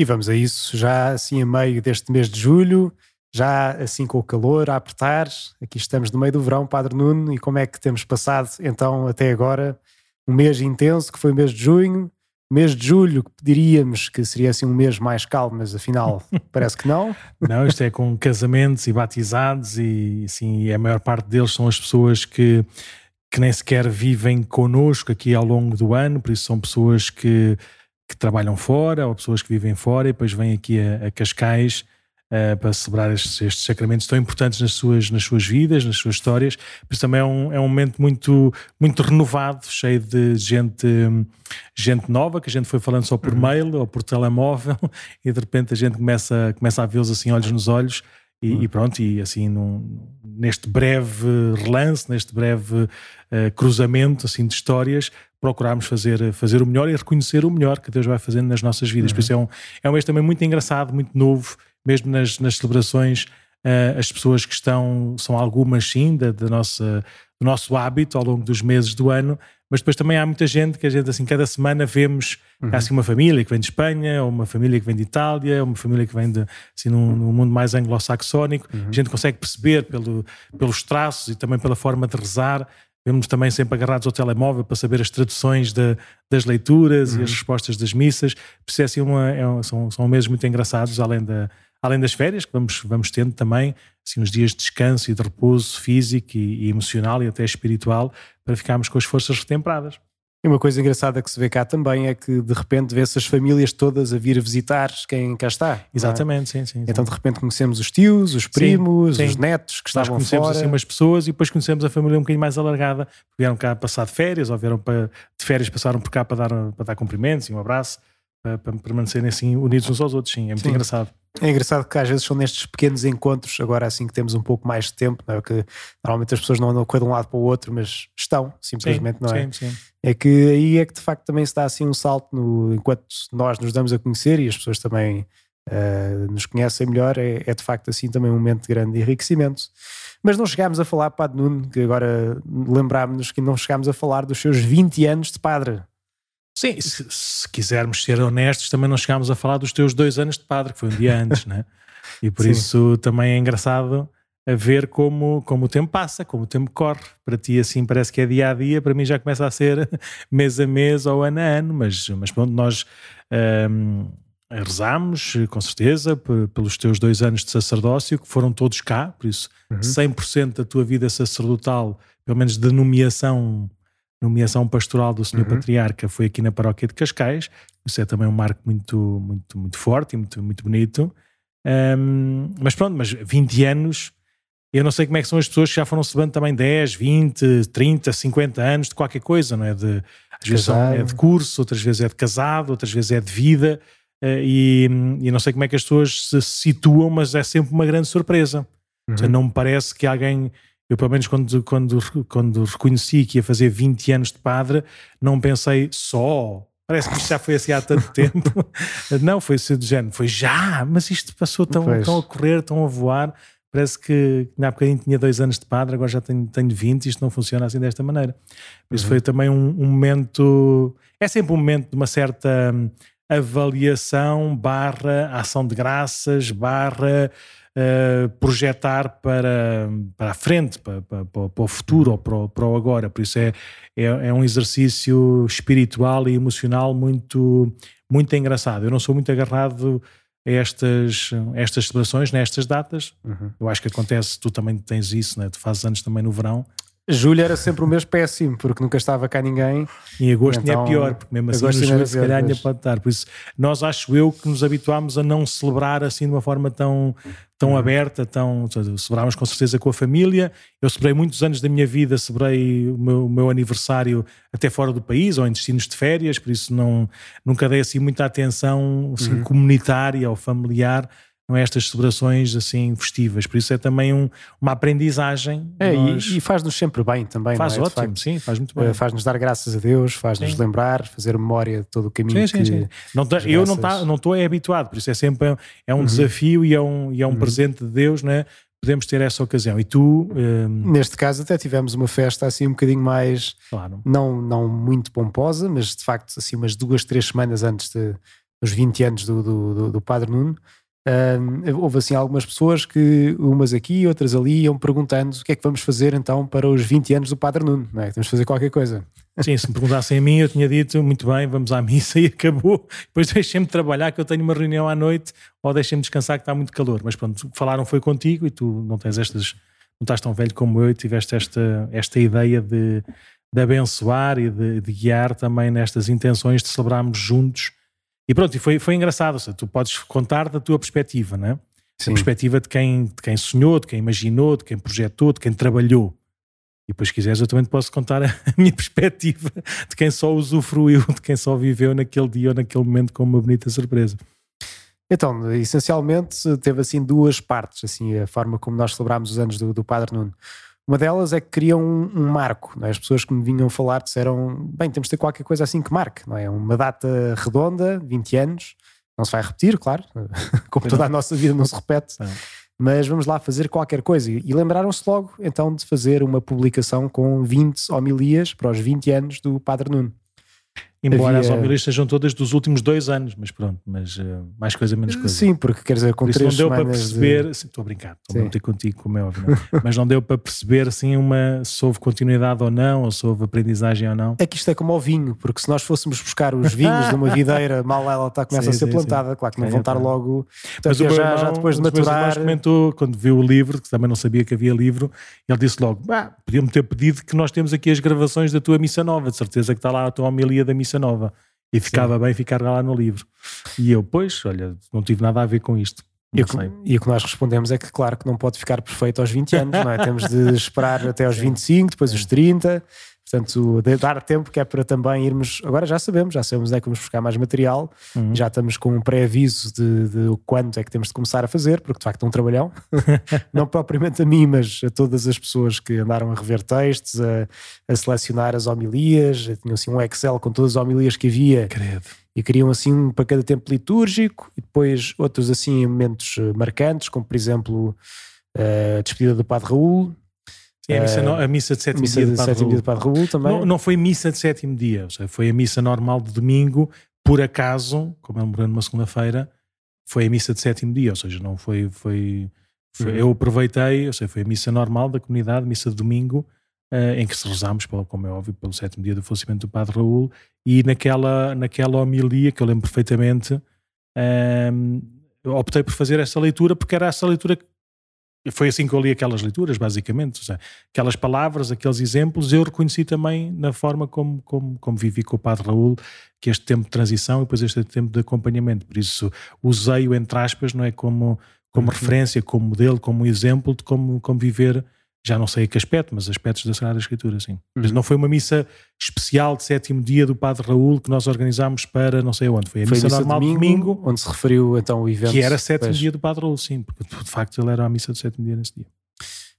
E vamos a isso, já assim a meio deste mês de julho, já assim com o calor a apertar, aqui estamos no meio do verão, Padre Nuno, e como é que temos passado então até agora? Um mês intenso, que foi o mês de junho, mês de julho, que diríamos que seria assim um mês mais calmo, mas afinal parece que não. Não, isto é com casamentos e batizados e assim, a maior parte deles são as pessoas que, que nem sequer vivem connosco aqui ao longo do ano, por isso são pessoas que, que trabalham fora ou pessoas que vivem fora e depois vêm aqui a, a Cascais uh, para celebrar estes, estes, sacramentos tão importantes nas suas, nas suas vidas, nas suas histórias. Por isso também é um, é um momento muito, muito renovado, cheio de gente, gente nova, que a gente foi falando só por uhum. mail ou por telemóvel, e de repente a gente começa, começa a vê-los assim, olhos nos olhos. E, uhum. e, pronto, e assim num, neste breve relance, neste breve uh, cruzamento assim de histórias, procurarmos fazer, fazer o melhor e reconhecer o melhor que Deus vai fazendo nas nossas vidas. Uhum. Por isso é um, é um mês também muito engraçado, muito novo, mesmo nas, nas celebrações, uh, as pessoas que estão, são algumas sim, da, da nossa, do nosso hábito ao longo dos meses do ano, mas depois também há muita gente que a gente, assim, cada semana vemos uhum. assim, uma família que vem de Espanha, ou uma família que vem de Itália, ou uma família que vem de, assim, num, num mundo mais anglo-saxónico. Uhum. A gente consegue perceber pelo, pelos traços e também pela forma de rezar. Vemos também sempre agarrados ao telemóvel para saber as traduções de, das leituras uhum. e as respostas das missas. Por isso é assim uma, é, são, são meses muito engraçados, além da, além das férias, que vamos, vamos tendo também assim, uns dias de descanso e de repouso físico e, e emocional e até espiritual para ficarmos com as forças retemperadas. E uma coisa engraçada que se vê cá também é que de repente vê-se as famílias todas a vir visitar quem cá está. É? Exatamente, é? sim, sim, Então de repente conhecemos os tios, os primos, sim, sim. os netos que Nós estavam conhecemos fora. assim umas pessoas e depois conhecemos a família um bocadinho mais alargada, vieram cá passar de férias ou vieram para, de férias passaram por cá para dar, para dar cumprimentos e um abraço para, para permanecerem assim unidos uns aos outros, sim, é muito sim. engraçado. É engraçado que às vezes são nestes pequenos encontros, agora assim que temos um pouco mais de tempo, não é? que normalmente as pessoas não andam de um lado para o outro, mas estão, simplesmente, sim, não é? Sim, sim. É que aí é que de facto também se dá assim um salto no, enquanto nós nos damos a conhecer e as pessoas também uh, nos conhecem melhor, é, é, de facto assim também um momento de grande enriquecimento. Mas não chegámos a falar, Padre Nuno, que agora lembrámos-nos que não chegámos a falar dos seus 20 anos de padre. Sim, se, se, quisermos ser honestos, também não chegámos a falar dos teus dois anos de padre, que foi um dia antes, né? E por Sim. isso também é engraçado a ver como, como o tempo passa, como o tempo corre. Para ti, assim, parece que é dia a dia, para mim já começa a ser mês a mês ou ano a ano, mas, mas pronto, nós um, rezamos, com certeza, pelos teus dois anos de sacerdócio, que foram todos cá, por isso uhum. 100% da tua vida sacerdotal, pelo menos de nomeação nomeação pastoral do Senhor uhum. Patriarca foi aqui na paróquia de Cascais. Isso é também um marco muito, muito, muito forte e muito, muito bonito. Um, mas pronto, mas 20 anos, eu não sei como é que são as pessoas que já foram celebrando também 10, 20, 30, 50 anos de qualquer coisa, não é? De, às vezes é de curso, outras vezes é de casado, outras vezes é de vida. Uh, e, e não sei como é que as pessoas se situam, mas é sempre uma grande surpresa. Uhum. Seja, não me parece que alguém eu, pelo menos, quando, quando, quando reconheci que ia fazer 20 anos de padre, não pensei só. Parece que isto já foi assim há tanto tempo. Não, foi assim do género. Foi já, mas isto passou tão, tão a correr, tão a voar. Parece que na bocadinho tinha dois anos de padre, agora já tenho, tenho 20 isto não funciona assim desta maneira. Isso uhum. foi também um, um, momento. É sempre um momento de uma certa hum, avaliação, barra ação de graças, barra uh, projetar para, para a frente, para, para, para o futuro ou para o, para o, agora. Por isso é, é, é, um exercício espiritual e emocional muito, muito engraçado. Eu não sou muito agarrado a estas, a estas celebrações, nestas datas. Uhum. Eu acho que acontece, tu também tens isso, né? tu fazes anos também no verão. Julho era sempre o mês péssimo, porque nunca estava cá ninguém. Em agosto então, é pior, porque mesmo assim no julho se calhar ainda pode estar. Por isso, nós acho eu que nos habituámos a não celebrar assim de uma forma tão, tão uhum. aberta, tão. Celebrámos com certeza com a família. Eu celebrei muitos anos da minha vida, celebrei o meu, o meu aniversário até fora do país ou em destinos de férias, por isso não, nunca dei assim muita atenção assim, uhum. comunitária ou familiar não é estas celebrações assim festivas. Por isso é também um, uma aprendizagem. É, nós... e, e faz-nos sempre bem também. Faz é? ótimo, sim, faz muito bem. Eh, faz-nos dar graças a Deus, faz-nos lembrar, fazer memória de todo o caminho sim, que. Sim, sim. Não tá, eu não tá, não estou é habituado, por isso é sempre é um uhum. desafio e é um, e é um uhum. presente de Deus, né? podemos ter essa ocasião. E tu. Um... Ehm, Neste caso, até tivemos uma festa assim um bocadinho mais. Claro. Não, não muito pomposa, mas de facto, assim, umas duas, três semanas antes de, os 20 anos do, do, do, do Padre Nuno, Houve assim algumas pessoas que, umas aqui, outras ali, iam perguntando o que é que vamos fazer então para os 20 anos do Padre Nuno, não é? Temos de fazer qualquer coisa. Sim, se me perguntassem a mim, eu tinha dito muito bem, vamos à missa e acabou. Depois deixem-me trabalhar, que eu tenho uma reunião à noite, ou deixem-me descansar, que está muito calor. Mas pronto, falaram foi contigo e tu não tens estas, não estás tão velho como eu e tiveste esta, esta ideia de, de abençoar e de, de guiar também nestas intenções de celebrarmos juntos e pronto, e foi, foi engraçado. Seja, tu podes contar da tua perspectiva, não é? Sim. A perspectiva de quem, de quem sonhou, de quem imaginou, de quem projetou, de quem trabalhou. E depois, se quiseres, eu também te posso contar a minha perspectiva de quem só usufruiu, de quem só viveu naquele dia ou naquele momento com uma bonita surpresa. Então, essencialmente, teve assim duas partes, assim, a forma como nós celebrámos os anos do, do Padre Nuno. Uma delas é que queriam um, um marco. É? As pessoas que me vinham falar disseram: bem, temos de ter qualquer coisa assim que marque. Não é? Uma data redonda, 20 anos, não se vai repetir, claro, como toda a nossa vida não se repete. Não. Mas vamos lá fazer qualquer coisa. E lembraram-se logo então de fazer uma publicação com 20 homilias para os 20 anos do Padre Nuno. Embora havia... as homilias sejam todas dos últimos dois anos, mas pronto, mas uh, mais coisa, menos coisa. Sim, porque quer dizer, com Por três não deu para perceber, de... estou a brincar, estou a meter contigo, como é óbvio, não? mas não deu para perceber assim uma, se houve continuidade ou não, ou se houve aprendizagem ou não. É que isto é como o vinho, porque se nós fôssemos buscar os vinhos de uma videira, mal ela está, começa sim, a ser sim, plantada, claro que não vão estar logo. Mas já, já depois de maturar. comentou, quando viu o livro, que também não sabia que havia livro, ele disse logo: ah, podiam-me ter pedido que nós temos aqui as gravações da tua missa nova, de certeza que está lá a tua homilia da missa nova. E ficava Sim. bem ficar lá no livro. E eu, pois, olha, não tive nada a ver com isto. E o, que, e o, que, nós respondemos é que, claro, que não pode ficar perfeito aos 20 anos, não é? Temos de esperar até aos 25, depois os 30, Portanto, dar tempo que é para também irmos. Agora já sabemos, já sabemos onde é que vamos buscar mais material, uhum. já estamos com um pré-aviso de, de quanto é que temos de começar a fazer, porque de facto é um trabalhão. Não propriamente a mim, mas a todas as pessoas que andaram a rever textos, a, a selecionar as homilias. Tinham assim um Excel com todas as homilias que havia. Credo. E queriam assim um para cada tempo litúrgico, e depois outros assim momentos marcantes, como por exemplo a despedida do Padre Raul, é a missa, no, a missa de sétimo missa dia de, de sétimo dia de Padre Raul também. Não, não, foi missa de sétimo dia, ou seja, foi a missa normal de domingo, por acaso, como ele morreu numa segunda-feira, foi a missa de sétimo dia, ou seja, não foi. foi, foi uhum. Eu aproveitei, ou seja, foi a missa normal da comunidade, missa de domingo, uh, em que se rezámos, como é óbvio, pelo sétimo dia do falecimento do Padre Raul, e naquela, naquela homilia, que eu lembro perfeitamente, uh, optei por fazer essa leitura porque era essa leitura que foi assim que eu li aquelas leituras, basicamente. Seja, aquelas palavras, aqueles exemplos, eu reconheci também na forma como, como, como vivi com o Padre Raul, que este tempo de transição e depois este tempo de acompanhamento. Por isso, usei-o, entre aspas, não é? como, como uhum. referência, como modelo, como exemplo de como, como viver já não sei a que aspecto, mas aspectos da Sagrada Escritura, sim. Uhum. Mas não foi uma missa especial de sétimo dia do Padre Raul que nós organizámos para não sei onde. Foi a, foi missa, a missa normal domingo, domingo, onde se referiu então o evento. Que era sétimo dia do Padre Raul, sim, porque de facto ele era a missa do sétimo dia nesse dia.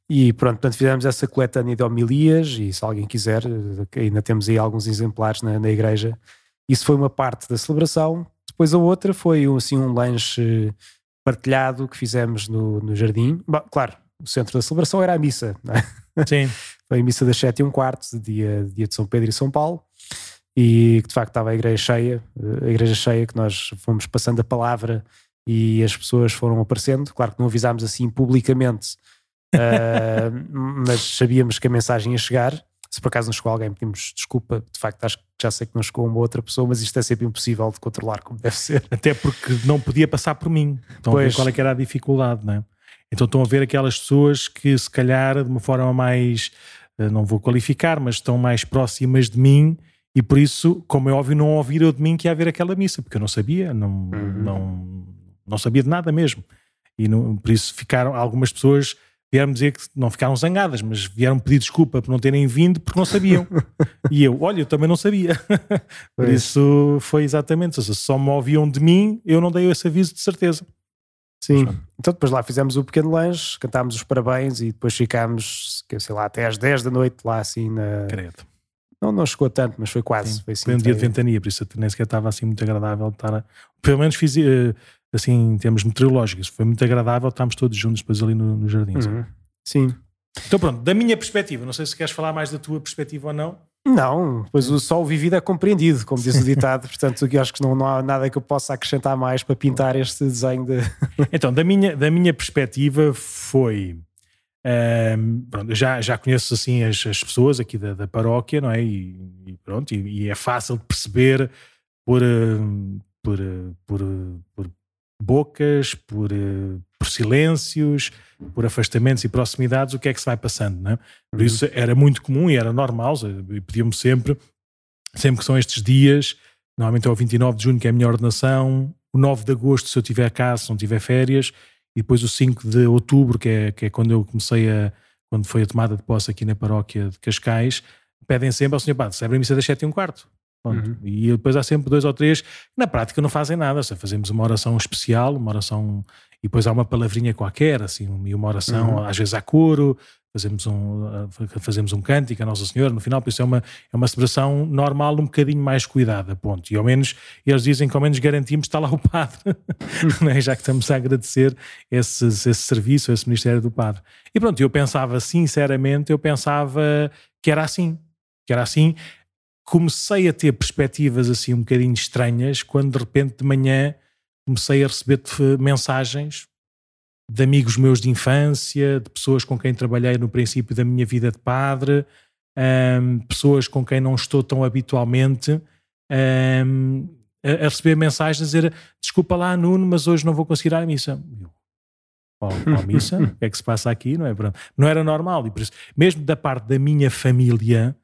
E pronto, portanto fizemos essa coletânea de homilias e se alguém quiser, ainda temos aí alguns exemplares na, na igreja. Isso foi uma parte da celebração. Depois a outra foi assim um lanche partilhado que fizemos no, no jardim. Bom, claro, o centro da celebração era a missa. É? Sim. Foi a missa das 7 e um quarto, dia, dia de São Pedro e São Paulo, e que de facto estava a igreja cheia, a igreja cheia, que nós fomos passando a palavra e as pessoas foram aparecendo. Claro que não avisámos assim publicamente, uh, mas sabíamos que a mensagem ia chegar. Se por acaso não chegou alguém, pedimos desculpa. De facto, acho que já sei que não chegou uma outra pessoa, mas isto é sempre impossível de controlar como deve ser. Até porque não podia passar por mim. Então, pois, qual é que era a dificuldade, não é? Então estão a ver aquelas pessoas que se calhar de uma forma mais, eh, não vou qualificar, mas estão mais próximas de mim e por isso, como é óbvio, não ouviram de mim que ia haver aquela missa, porque eu não sabia, não, uhum. não, não sabia de nada mesmo. E não, por isso ficaram, algumas pessoas vieram dizer que não ficaram zangadas, mas vieram pedir desculpa por não terem vindo porque não sabiam. e eu, olha, eu também não sabia. por isso foi exatamente, seja, só me ouviam de mim, eu não dei esse aviso de certeza. Sim, então depois lá fizemos o pequeno lanche, cantámos os parabéns e depois ficámos, sei lá, até às 10 da noite lá assim na. Credo. Não, não chegou tanto, mas foi quase. Foi, assim, foi um dia de ventania, por isso nem sequer estava assim muito agradável estar. A... Pelo menos fiz eh, assim, em termos meteorológicos, foi muito agradável, estávamos todos juntos depois ali no, no jardim. Uhum. Sim. Então pronto, da minha perspectiva, não sei se queres falar mais da tua perspectiva ou não. Não, pois o sol vivido é compreendido, como diz o ditado, portanto eu acho que não, não há nada que eu possa acrescentar mais para pintar este desenho de... Então, da minha, da minha perspectiva foi... Um, pronto, já, já conheço assim as, as pessoas aqui da, da paróquia, não é? E, e pronto, e, e, é fácil de perceber por, por, por, por bocas, por, por silêncios, por afastamentos e proximidades, o que é que se vai passando, não é? Por uhum. isso era muito comum e era normal, pediam-me sempre, sempre que são estes dias, normalmente é o 29 de junho que é a minha ordenação, o 9 de agosto se eu tiver cá, se não tiver férias, e depois o 5 de outubro, que é, que é quando eu comecei a, quando foi a tomada de posse aqui na paróquia de Cascais, pedem sempre ao Senhor Padre, celebra a missa das 7 e um quarto. Uhum. E depois há sempre dois ou três que na prática não fazem nada, seja, fazemos uma oração especial, uma oração e depois há uma palavrinha qualquer, assim, e uma oração, uhum. às vezes há coro, fazemos um, fazemos um cântico a Nossa Senhora no final, por isso é uma, é uma celebração normal, um bocadinho mais cuidada, ponto. E ao menos eles dizem que ao menos garantimos que está lá o padre, é? já que estamos a agradecer esse, esse serviço, esse ministério do padre. E pronto, eu pensava, sinceramente, eu pensava que era assim, que era assim. Comecei a ter perspectivas assim um bocadinho estranhas quando de repente de manhã comecei a receber mensagens de amigos meus de infância, de pessoas com quem trabalhei no princípio da minha vida de padre, um, pessoas com quem não estou tão habitualmente, um, a, receber mensagens a dizer: Desculpa lá, Nuno, mas hoje não vou conseguir ir à missa. Qual, missa? o que é que se passa aqui? Não, é? não era normal. E por isso, mesmo da parte da minha família,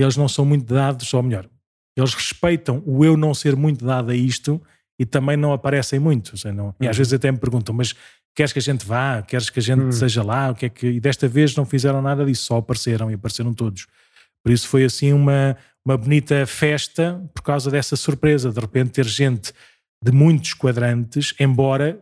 eles não são muito dados, ou melhor, eles respeitam o eu não ser muito dado a isto e também não aparecem muito. Seja, não, e às uhum. vezes até me perguntam, mas queres que a gente vá? Queres que a gente uhum. seja lá? O que é que... E desta vez não fizeram nada disso, só apareceram e apareceram todos. Por isso foi assim uma, uma bonita festa por causa dessa surpresa, de repente ter gente de muitos quadrantes, embora,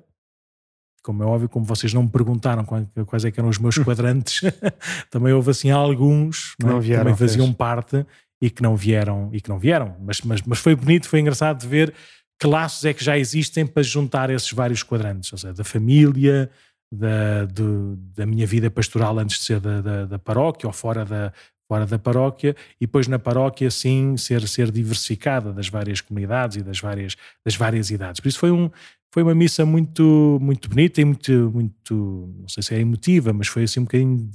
como é óbvio, como vocês não me perguntaram quais é eram os meus quadrantes, também houve assim alguns que não é? vieram, também faziam fez. parte e que não vieram e que não vieram. Mas, mas, mas foi bonito, foi engraçado de ver que laços é que já existem para juntar esses vários quadrantes, ou seja, da família, da, do, da minha vida pastoral antes de ser da, da, da, paróquia ou fora da, fora da paróquia, e depois na paróquia sim ser, ser diversificada das várias comunidades e das várias, das várias idades. Por isso foi, um, foi uma missa muito, muito bonita e muito, muito, não sei se é emotiva, mas foi assim um bocadinho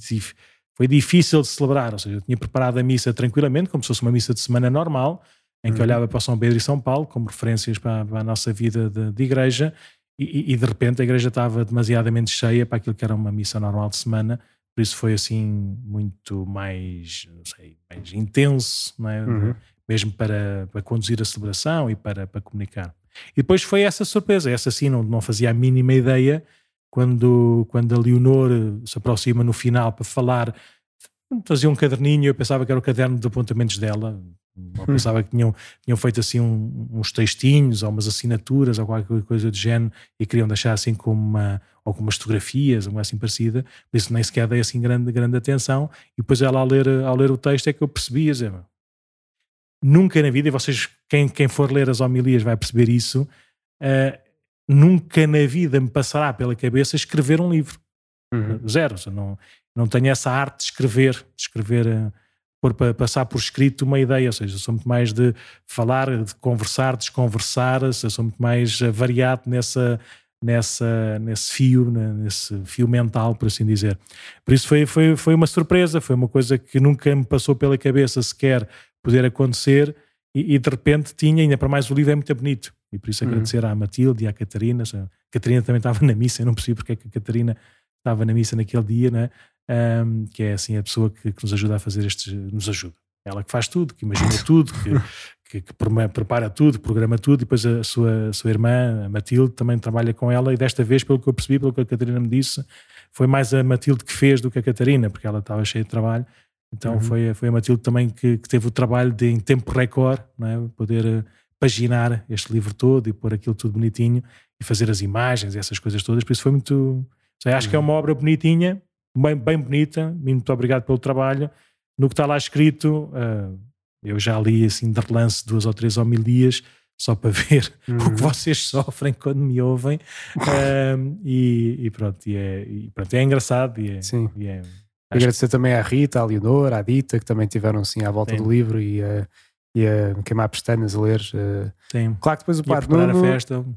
foi difícil de celebrar, ou seja, eu tinha preparado a missa tranquilamente, como se fosse uma missa de semana normal, em que uhum. olhava para São Pedro e São Paulo como referências para, para a nossa vida de, de igreja e, e, de repente a igreja estava demasiadamente cheia para aquilo que era uma missa normal de semana, por isso foi assim muito mais, não sei, mais intenso, não é? Uhum. mesmo para, para conduzir a celebração e para, para comunicar. E depois foi essa surpresa, essa sim não, não fazia a mínima ideia quando, quando a Leonor se aproxima no final para falar, fazia um caderninho, eu pensava que era o caderno de apontamentos dela, hum. pensava que tinham, tinham feito assim um, uns textinhos ou umas assinaturas ou qualquer coisa do género e queriam deixar assim como uma, ou com umas fotografias, uma assim parecida, por isso nem sequer dei assim grande, grande atenção. E depois ela ao ler, ao ler o texto é que eu percebi, dizer, nunca na vida, e vocês, quem, quem for ler as homilias vai perceber isso, uh, nunca na vida me passará pela cabeça escrever um livro. Uhum. Zero. Não, não tenho essa arte de escrever, de escrever. Uh, por, para passar por escrito uma ideia, ou seja, sou muito mais de falar, de conversar, desconversar, sou muito mais eh, variado nessa, nessa, nesse fio, nesse fio mental, por assim dizer. Por isso foi, foi, foi uma surpresa, foi uma coisa que nunca me passou pela cabeça sequer poder acontecer e, e de repente tinha, ainda para mais o livro é muito bonito. E por isso uhum. agradecer à Matilde e à Catarina. A Catarina também estava na missa, eu não percebi porque é que a Catarina estava na missa naquele dia, né? um, que é assim a pessoa que, que, nos ajuda a fazer estes, nos ajuda. Ela que faz tudo, que imagina tudo, que, que, que, prepara tudo, programa tudo, e depois a sua, a sua irmã, a Matilde, também trabalha com ela, e desta vez, pelo que eu percebi, pelo que a Catarina me disse, foi mais a Matilde que fez do que a Catarina, porque ela estava cheia de trabalho. Então uhum. foi, foi a Matilde também que, que, teve o trabalho de, em tempo recorde, não é? poder uh, paginar este livro todo e pôr aquilo tudo bonitinho e fazer as imagens e essas coisas todas. Por isso foi muito. Sei, acho uhum. que é uhum. uma obra bonitinha, bem, bem bonita. Muito obrigado pelo trabalho. No que está lá escrito, uh, eu já li assim de relance duas ou três homilias só para ver uhum. o que uhum. vocês sofrem quando me ouvem. uh, e, e, pronto, e é, e pronto, é engraçado e é, Sim. E é, Agradecer também à Rita, à Leonor, à Dita, que também tiveram assim à volta Sim. do livro e a, e a queimar pestanas a ler. Eh. Sim. Claro que depois o Padre Nuno,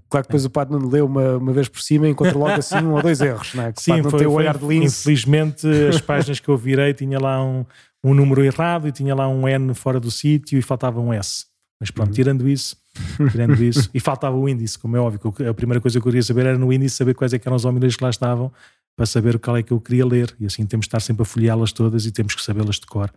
claro que depois o Padre Nuno leu uma, uma vez por cima e encontra logo assim um ou dois erros, não é? Que Sim, foi, o olhar de lince. Infelizmente as páginas que eu virei tinha lá um, um número errado e tinha lá um N fora do sítio e faltava um S. Mas pronto, uhum. tirando isso, tirando isso, e faltava o índice, como é óbvio, a primeira coisa que eu queria saber era no índice saber quais é eram os homens que lá estavam para saber qual é que eu queria ler. E assim temos de estar sempre a folheá-las todas e temos que sabê-las de cor.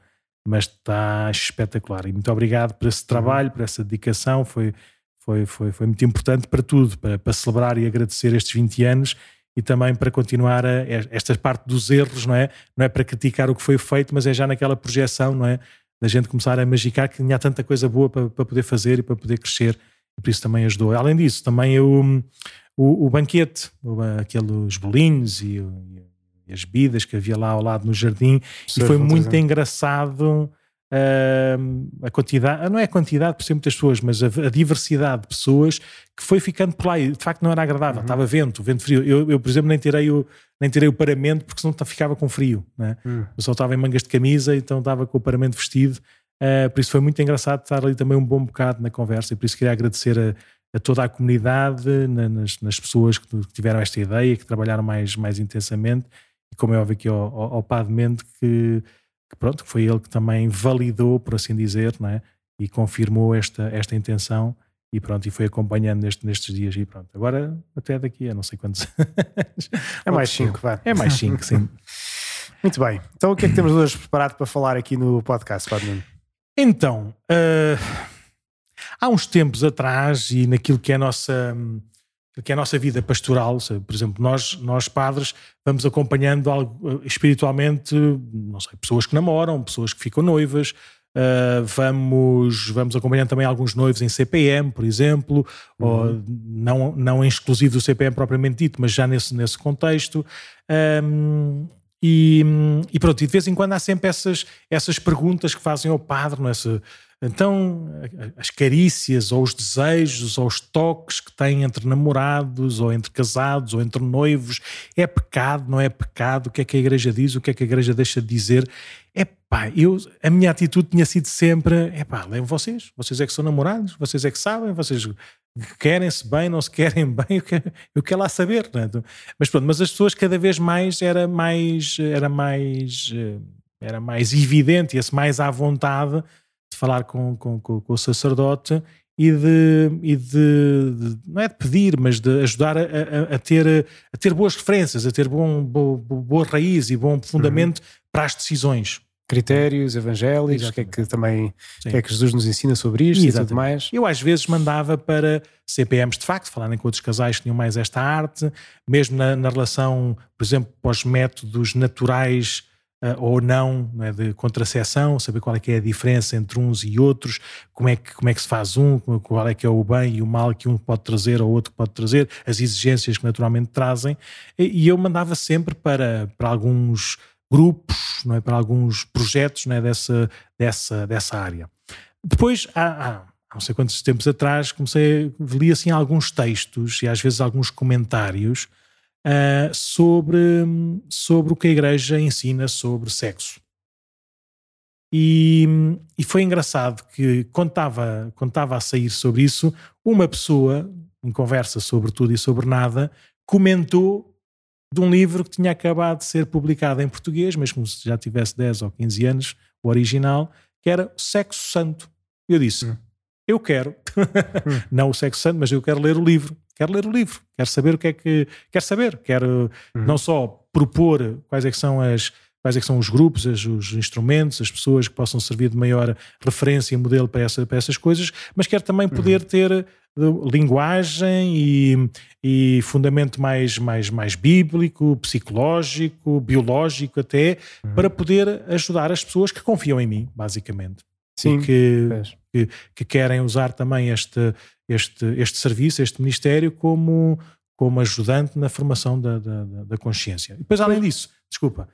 Mas está espetacular. E muito obrigado por esse trabalho, por essa dedicação. Foi, foi, foi, foi muito importante para tudo, para, para celebrar e agradecer estes 20 anos e também para continuar a, esta parte dos erros, não é? Não é para criticar o que foi feito, mas é já naquela projeção, não é? Da gente começar a magicar que tinha tanta coisa boa para, para poder fazer e para poder crescer, por isso também ajudou. Além disso, também eu o, o banquete, aqueles bolinhos e, e, as bebidas que havia lá ao lado no jardim, e foi muito engraçado uh, a quantidade, não é a quantidade por ser muitas pessoas, mas a, a, diversidade de pessoas que foi ficando por lá e de facto não era agradável, uhum. estava vento, vento frio. Eu, eu, por exemplo, nem tirei o, nem tirei o paramento porque senão ficava com frio, né? Uhum. eu só estava em mangas de camisa, então estava com o paramento vestido. Uh, por isso foi muito engraçado estar ali também um bom bocado na conversa e por isso queria agradecer a, a toda a comunidade, nas, nas, pessoas que tiveram esta ideia, que trabalharam mais, mais intensamente, e como é óbvio aqui ao, ao, ao que, que, pronto, foi ele que também validou, por assim dizer, não é? e confirmou esta, esta intenção, e pronto, e foi acompanhando neste, nestes dias, e pronto. Agora, até daqui a não sei quantos É mais cinco, vai. É mais cinco, sim. Muito bem. Então, o que é que temos hoje preparado para falar aqui no podcast, Nuno? Então, uh, há uns tempos atrás e naquilo que é a nossa que é a nossa vida pastoral, por exemplo, nós, nós padres vamos acompanhando algo, espiritualmente, não sei, pessoas que namoram, pessoas que ficam noivas, uh, vamos, vamos acompanhando também alguns noivos em CPM, por exemplo, uhum. ou não, não em exclusivo do CPM propriamente dito, mas já nesse, nesse contexto. Um, e, e, pronto, e de vez em quando há sempre essas, essas perguntas que fazem ao padre, não é? Se, então, as carícias, ou os desejos, ou os toques que têm entre namorados, ou entre casados, ou entre noivos, é pecado, não é pecado? O que é que a igreja diz? O que é que a igreja deixa de dizer? É pá, eu, a minha atitude tinha sido sempre: é pá, levam vocês, vocês é que são namorados, vocês é que sabem, vocês querem-se bem, não se querem bem, eu quero, eu quero lá saber. Né? Mas pronto, mas as pessoas cada vez mais era mais, era mais, eh, era mais evidente, ia-se mais à vontade de falar com, com, com, com o sacerdote e de, e de, de, não é de pedir, mas de ajudar a, a, a, ter, a ter boas referências, a ter bom, bo, boa raiz e bom fundamento uhum. para as decisões. Critérios evangélicos, o que é que também que é que Jesus nos ensina sobre isto Exatamente. e tudo mais. Eu às vezes mandava para CPMs de facto, falarem com outros casais que tinham mais esta arte, mesmo na, na relação, por exemplo, para os métodos naturais ou não, não é, de contracepção, saber qual é que é a diferença entre uns e outros, como é que, como é que se faz um, qual é que é o bem e o mal que um pode trazer ou outro pode trazer, as exigências que naturalmente trazem, e, eu mandava sempre para, para alguns grupos, não é, para alguns projetos não é, dessa, dessa, dessa área. Depois, há, há, não sei quantos tempos atrás, comecei ler assim alguns textos e às vezes alguns comentários uh, sobre, sobre o que a Igreja ensina sobre sexo. E, e foi engraçado que, quando estava, quando estava a sair sobre isso, uma pessoa, em conversa sobre tudo e sobre nada, comentou de um livro que tinha acabado de ser publicado em português, mas como se já tivesse 10 ou 15 anos, o original, que era Sexo Santo. Eu disse: hum. Eu quero, hum. não o Sexo Santo, mas eu quero ler o livro quero ler o livro, quero saber o que é que quero saber, quero uhum. não só propor quais é que são as quais é que são os grupos, os, os instrumentos, as pessoas que possam servir de maior referência e modelo para, essa, para essas coisas, mas quero também uhum. poder uhum. ter eh, linguagem e, e fundamento mais, mais, mais bíblico, psicológico, biológico até, uhum. para poder ajudar as pessoas que confiam em mim, basicamente. Sim, e que, que, que, querem usar também este, este, este serviço, este ministério, como, como ajudante na formação da, da, da consciência. E depois, além disso, desculpa,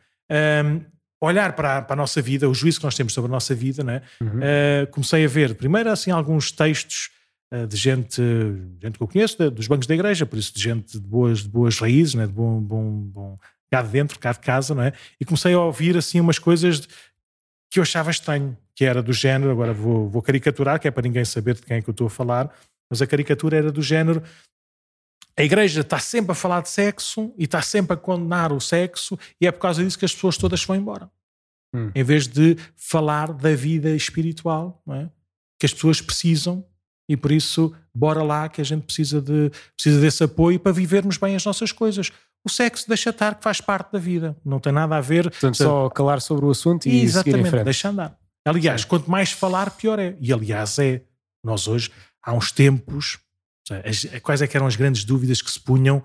um, olhar para a, para a, nossa vida, o juízo que nós temos sobre a nossa vida, né? Uhum. Uh, comecei a ver, primeiro, assim, alguns textos uh, de gente, gente que eu conheço, de, dos bancos da igreja, por isso de gente de boas, de boas raízes, né? de bom, bom, bom cá de dentro, cá de casa, não é? E comecei a ouvir assim umas coisas que eu achava estranho, que era do género, agora vou, vou caricaturar, que é para ninguém saber de quem é que eu estou a falar, mas a caricatura era do género. A igreja está sempre a falar de sexo e está sempre a condenar o sexo, e é por causa disso que as pessoas todas vão embora. Hum. Em vez de falar da vida espiritual, é? que as pessoas precisam e por isso, bora lá que a gente precisa, de, precisa desse apoio para vivermos bem as nossas coisas. O sexo deixa estar, que faz parte da vida. Não tem nada a ver. Portanto, só calar sobre o assunto e Exatamente, deixa andar. Aliás, Sim. quanto mais falar, pior é. E aliás, é. Nós hoje, há uns tempos, quais é que eram as grandes dúvidas que se punham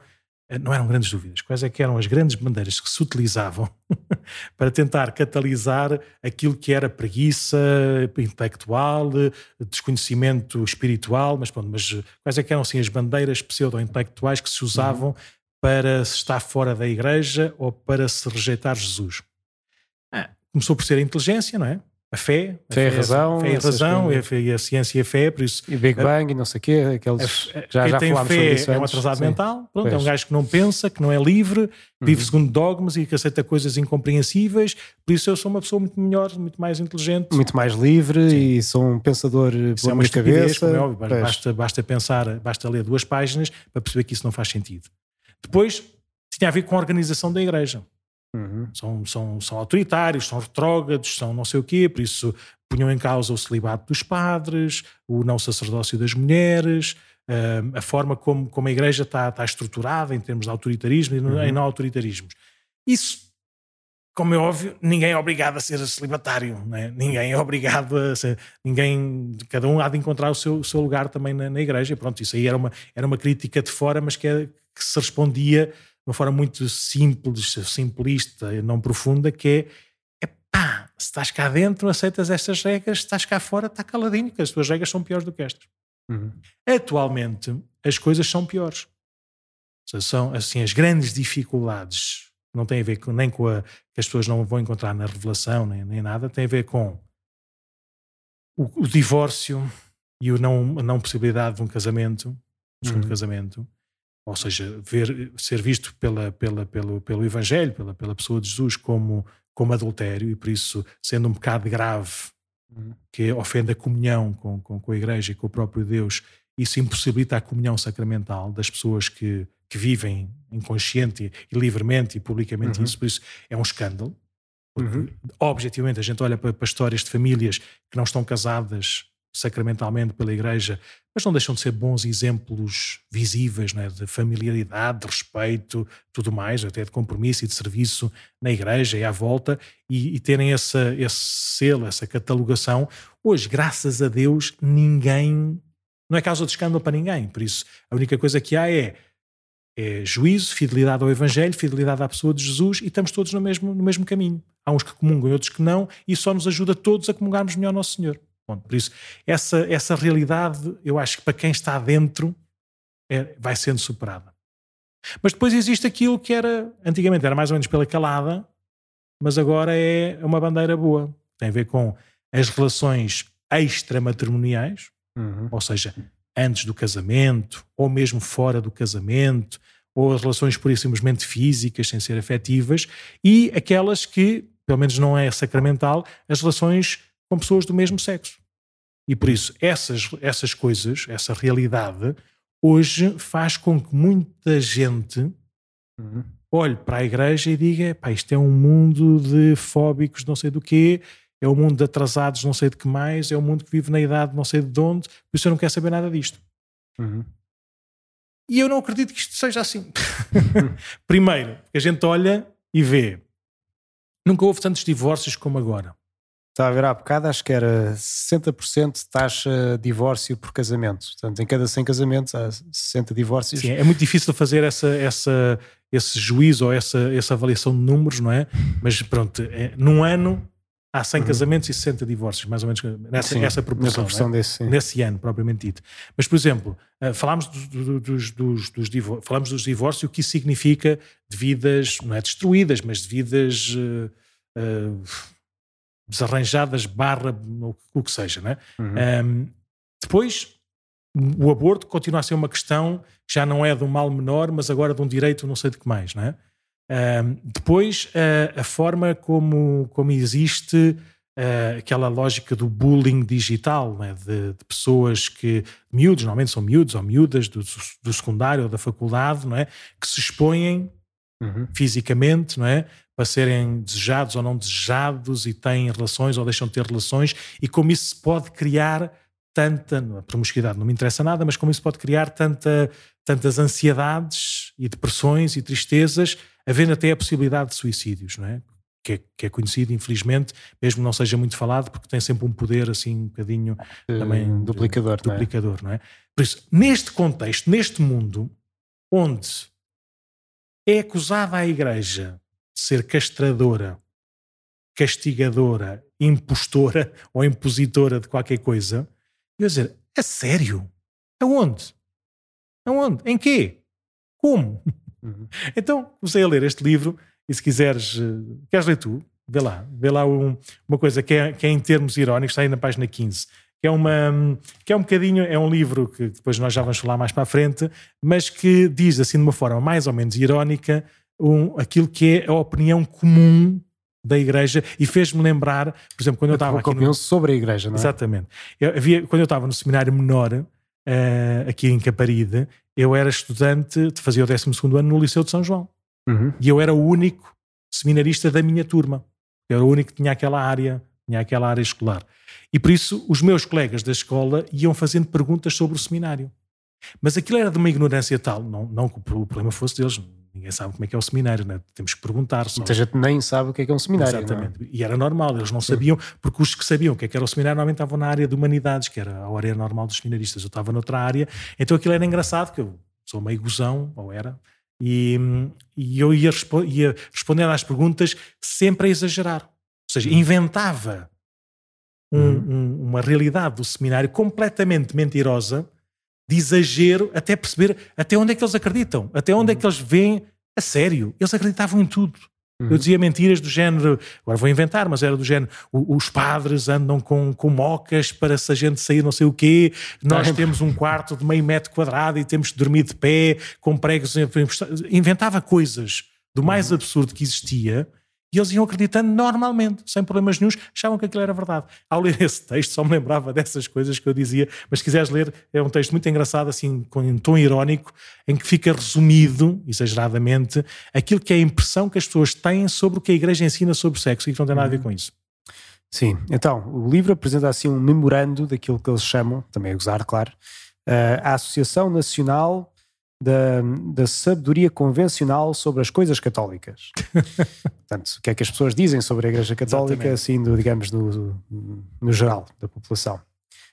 eh, não eram grandes dúvidas, quais é que eram as grandes bandeiras que se utilizavam para tentar catalisar aquilo que era preguiça intelectual, desconhecimento espiritual, mas, pronto, mas quais é que eram assim as bandeiras pseudo-intelectuais que se usavam uhum. Para se estar fora da igreja ou para se rejeitar Jesus? Ah, começou por ser a inteligência, não é? a fé, a fé, razão, fé e a razão, e a, e a, ciência e a fé, por isso. E Big Bang e não sei o quê, aqueles. A, já, já tem fé é um atrasado Sim. mental, pronto, é um gajo que não pensa, que não é livre, vive uhum. segundo dogmas e que aceita coisas incompreensíveis, por isso eu sou uma pessoa muito melhor, muito mais inteligente. Muito mais livre Sim. e sou um pensador isso é uma cabeça. Como é óbvio, basta, basta pensar, basta ler duas páginas para perceber que isso não faz sentido. Depois, tinha a ver com a organização da igreja. Uhum. São, são, são autoritários, são retrógrados, são não sei o quê, por isso punham em causa o celibato dos padres, o não sacerdócio das mulheres, uh, a forma como, como a igreja está, está estruturada em termos de autoritarismo uhum. e não autoritarismos. Isso, como é óbvio, ninguém é obrigado a ser celibatário, né? ninguém é obrigado a ser, ninguém, cada um há de encontrar o seu, o seu lugar também na, na igreja. Pronto, isso aí era uma, era uma crítica de fora, mas que, é, que se respondia de uma forma muito simples, simplista e não profunda, que é, pá, se estás cá dentro, aceitas estas regras, se estás cá fora, está caladinho, que as tuas regras são piores do que estas. Uhum. Atualmente, as coisas são piores. São, assim, as grandes dificuldades não têm a ver com, nem com a que as pessoas não vão encontrar na revelação, nem, nem nada, tem a ver com o, o divórcio e a não, não possibilidade de um casamento, um segundo uhum. casamento, ou seja, ver, ser visto pela, pela, pelo, pelo Evangelho, pela, pela pessoa de Jesus como, como adultério, e por isso sendo um pecado grave uhum. que ofende a comunhão com, com, com, a Igreja e com o próprio Deus, isso impossibilita a comunhão sacramental das pessoas que, que vivem inconsciente e livremente e publicamente uhum. isso, por isso é um escândalo. Porque, uhum. objetivamente, a gente olha para, para histórias de famílias que não estão casadas sacramentalmente pela Igreja, mas não deixam de ser bons exemplos visíveis né, de familiaridade, de respeito, tudo mais, até de compromisso e de serviço na Igreja e à volta, e, e terem essa, esse selo, essa catalogação. Hoje, graças a Deus, ninguém. Não é causa de escândalo para ninguém, por isso a única coisa que há é é juízo, fidelidade ao Evangelho, fidelidade à pessoa de Jesus e estamos todos no mesmo, no mesmo caminho. Há uns que comungam e outros que não, e só nos ajuda todos a comungarmos melhor Nosso Senhor. Por isso, essa, essa realidade, eu acho que para quem está dentro, é, vai sendo superada. Mas depois existe aquilo que era, antigamente era mais ou menos pela calada, mas agora é uma bandeira boa. Tem a ver com as relações extramatrimoniais, uhum. ou seja, antes do casamento, ou mesmo fora do casamento, ou as relações por simplesmente físicas, sem ser afetivas, e aquelas que, pelo menos não é sacramental, as relações com pessoas do mesmo sexo. E por isso, essas, essas coisas, essa realidade, hoje faz com que muita gente uhum. olhe para a igreja e diga: pá, isto é um mundo de fóbicos, não sei do quê, é um mundo de atrasados, não sei de que mais, é um mundo que vive na idade, não sei de onde, por isso eu não quero saber nada disto. Uhum. E eu não acredito que isto seja assim. Primeiro, a gente olha e vê. Nunca houve tantos divórcios como agora. Estava a ver há bocado, acho que era 60% de taxa de divórcio por casamento. Portanto, em cada 100 casamentos há 60 divórcios. Sim, é muito difícil fazer essa, essa, esse juízo ou essa, essa avaliação de números, não é? Mas pronto, é, num ano há 100 uhum. casamentos e 60 divórcios, mais ou menos nessa sim, essa proporção. proporção é? desse, Nesse ano, propriamente dito. Mas, por exemplo, uh, falámos dos, dos, dos, dos divórcios, falámos dos divórcios, o que isso significa de vidas, não é destruídas, mas de vidas. Uh, uh, desarranjadas, barra, o que seja. Né? Uhum. Um, depois, o aborto continua a ser uma questão que já não é de um mal menor, mas agora de um direito não sei de que mais. Né? Uh, depois, uh, a forma como, como existe uh, aquela lógica do bullying digital, né? de, de, pessoas que, miúdos, normalmente são miúdos ou miúdas do, do secundário ou da faculdade, não é? que se expõem uhum. fisicamente, não é? para serem desejados ou não desejados e têm relações ou deixam de ter relações e como isso pode criar tanta, a promiscuidade não me interessa nada, mas como isso pode criar tanta, tantas ansiedades e depressões e tristezas, havendo até a possibilidade de suicídios, não é? Que, é, que é conhecido, infelizmente, mesmo não seja muito falado, porque tem sempre um poder assim um bocadinho uh, também duplicador, de, duplicador, não é? Por isso, neste contexto, neste mundo, onde é acusada a Igreja de ser castradora, castigadora, impostora ou impositora de qualquer coisa, eu dizer, é sério? Aonde? Aonde? Em quê? Como? Uhum. Então comecei a ler este livro e se quiseres, uh, queres ler tu? Vê lá, vê lá um, uma coisa que é, que é em termos irónicos, está aí na página 15 que é, uma, que é um bocadinho, é um livro que depois nós já vamos falar mais para a frente, mas que diz assim de uma forma mais ou menos irónica um, aquilo que é a opinião comum da igreja e fez-me lembrar, por exemplo, quando eu estava aqui no... sobre a igreja, não é? Exatamente. Eu havia, quando eu estava no seminário menor, uh, aqui em Caparide, eu era estudante, fazia o 12 ano no Liceu de São João. Uhum. E eu era o único seminarista da minha turma. Eu era o único que tinha aquela área, tinha aquela área escolar. E por isso os meus colegas da escola iam fazendo perguntas sobre o seminário. Mas aquilo era de uma ignorância tal, não, não que o problema fosse deles, ninguém sabe como é que é o seminário, né? temos que perguntar. Só. Muita gente nem sabe o que é, que é um seminário. É? Exatamente. É? E era normal, eles não sabiam, porque os que sabiam o que, é que era o seminário normalmente estavam na área de humanidades, que era a área normal dos seminaristas. Eu estava noutra área, então aquilo era engraçado, que eu sou meio gozão, ou era, e, e eu ia, respo ia respondendo às perguntas sempre a exagerar. Ou seja, inventava um, uhum. um, uma realidade do seminário completamente mentirosa de exagero até perceber até onde é que eles acreditam, até onde uhum. é que eles veem a sério. Eles acreditavam em tudo. Uhum. Eu dizia mentiras do género, agora vou inventar, mas era do género: os padres andam com, com mocas para se a gente sair não sei o quê, nós temos um quarto de meio metro quadrado e temos de dormir de pé, com pregos. Inventava coisas do mais uhum. absurdo que existia e eles iam acreditando normalmente, sem problemas nenhums, achavam que aquilo era verdade. Ao ler esse texto, só me lembrava dessas coisas que eu dizia, mas se quiseres ler, é um texto muito engraçado, assim, com um tom irónico, em que fica resumido, exageradamente, aquilo que é a impressão que as pessoas têm sobre o que a Igreja ensina sobre o sexo e que não tem nada a ver uhum. com isso. Sim, então, o livro apresenta assim um memorando daquilo que eles chamam, também a gozar, claro, eh, a Associação Nacional da, da sabedoria convencional sobre as coisas católicas. Portanto, o que é que as pessoas dizem sobre a Igreja Católica, Exatamente. assim, do, digamos, no, no geral da população.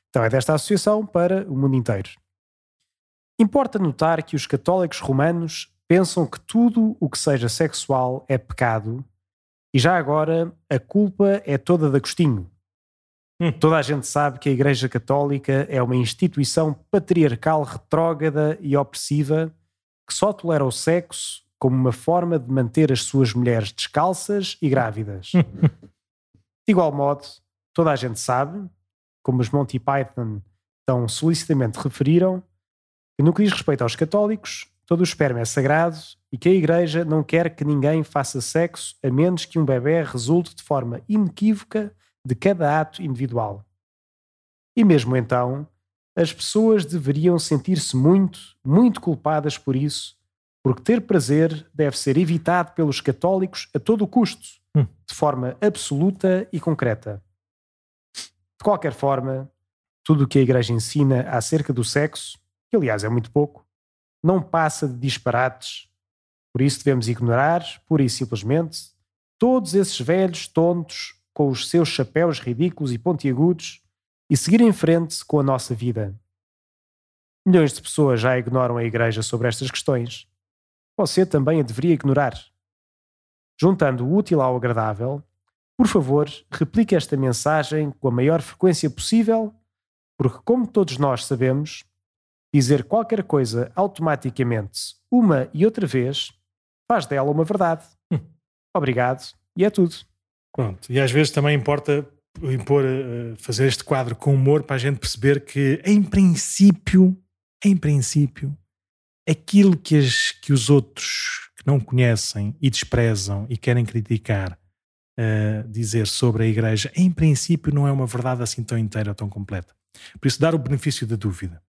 Então, é desta associação para o mundo inteiro. Importa notar que os católicos romanos pensam que tudo o que seja sexual é pecado e já agora a culpa é toda de Agostinho, Hum. Toda a gente sabe que a Igreja Católica é uma instituição patriarcal retrógrada e opressiva que só tolera o sexo como uma forma de manter as suas mulheres descalças e grávidas. de igual modo, toda a gente sabe, como os Monty Python tão solicitamente referiram, que no que diz respeito aos católicos, todo o esperma é sagrado e que a Igreja não quer que ninguém faça sexo a menos que um bebê resulte de forma inequívoca de cada ato individual. E mesmo então, as pessoas deveriam sentir-se muito, muito culpadas por isso, porque ter prazer deve ser evitado pelos católicos a todo o custo, hum. de forma absoluta e concreta. De qualquer forma, tudo o que a Igreja ensina acerca do sexo, que aliás é muito pouco, não passa de disparates. Por isso devemos ignorar, pura e simplesmente, todos esses velhos, tontos, com os seus chapéus ridículos e pontiagudos e seguir em frente com a nossa vida. Milhões de pessoas já ignoram a Igreja sobre estas questões. Você também a deveria ignorar. Juntando o útil ao agradável, por favor, replique esta mensagem com a maior frequência possível, porque, como todos nós sabemos, dizer qualquer coisa automaticamente, uma e outra vez, faz dela uma verdade. Hum. Obrigado e é tudo. Pronto, e às vezes também importa impor, uh, fazer este quadro com humor para a gente perceber que, em princípio, em princípio, aquilo que, as, que os outros que não conhecem e desprezam e querem criticar, uh, dizer sobre a Igreja, em princípio não é uma verdade assim tão inteira, tão completa. Por isso, dar o benefício da dúvida.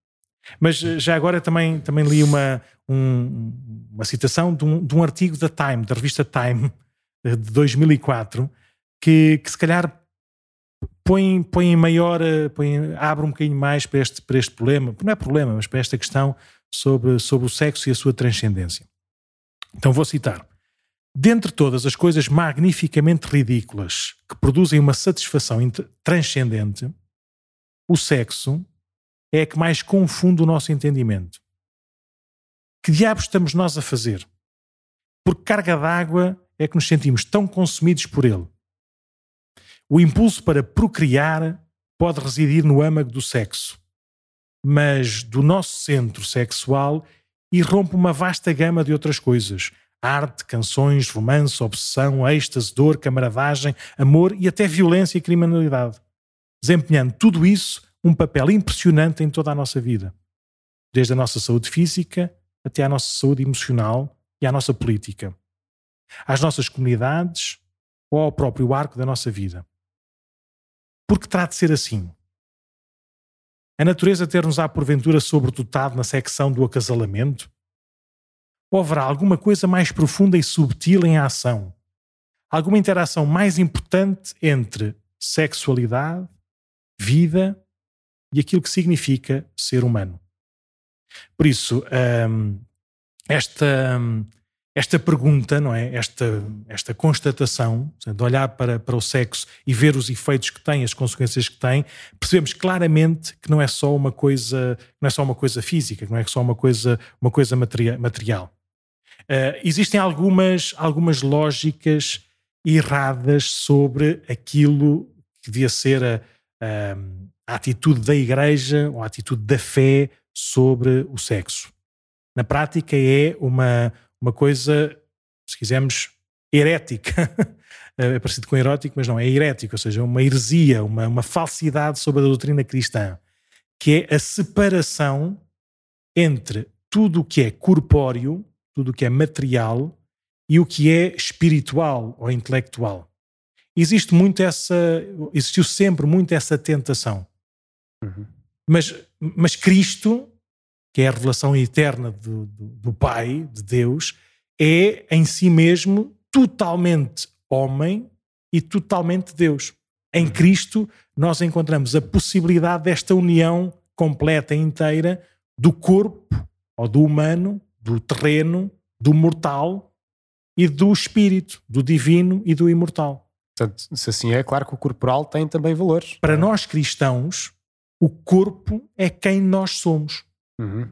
Mas eh, já agora também, também li uma, um, uma citação de um, de um artigo da Time, da revista Time, de 2004, que, que se calhar põe, põe maior, eh, põe, abre um bocadinho mais para este, para este problema, não é problema, mas para esta questão sobre, sobre o sexo e a sua transcendência. Então vou citar. Dentre todas as coisas magnificamente ridículas que produzem uma satisfação transcendente, o sexo é a que mais confunde o nosso entendimento. Que diabos estamos nós a fazer? Por carga d'água é que nos sentimos tão consumidos por ele? O impulso para procriar pode residir no âmago do sexo, mas do nosso centro sexual irrompe uma vasta gama de outras coisas: arte, canções, romance, obsessão, êxtase, dor, camaradagem, amor e até violência e criminalidade, desempenhando tudo isso um papel impressionante em toda a nossa vida, desde a nossa saúde física até à nossa saúde emocional e à nossa política, às nossas comunidades ou ao próprio arco da nossa vida. Porque terá de ser assim? A natureza ter-nos-á porventura sobredotado na secção do acasalamento? Ou haverá alguma coisa mais profunda e subtil em ação? Alguma interação mais importante entre sexualidade, vida e aquilo que significa ser humano? Por isso, hum, esta, hum, esta pergunta, não é? Esta, esta constatação, de olhar para, para o sexo e ver os efeitos que tem, as consequências que tem, percebemos claramente que não é só uma coisa, não é só uma coisa física, não é só uma coisa, uma coisa material. Uh, existem algumas, algumas lógicas erradas sobre aquilo que devia ser a, a, a atitude da Igreja ou a atitude da fé sobre o sexo. Na prática, é uma, uma coisa, se quisermos, herética. é parecido com erótico, mas não, é herético, ou seja, uma heresia, uma, uma falsidade sobre a doutrina cristã, que é a separação entre tudo o que é corpóreo, tudo o que é material e o que é espiritual ou intelectual. Existe muito essa, existiu sempre muito essa tentação. Uhum. Mas, mas Cristo que é a revelação eterna do, do, do Pai, de Deus, é em si mesmo totalmente homem e totalmente Deus. Em uhum. Cristo, nós encontramos a possibilidade desta união completa e inteira do corpo, ou do humano, do terreno, do mortal e do espírito, do divino e do imortal. Portanto, se assim é, claro que o corporal tem também valores. Para nós cristãos, o corpo é quem nós somos. Uhum.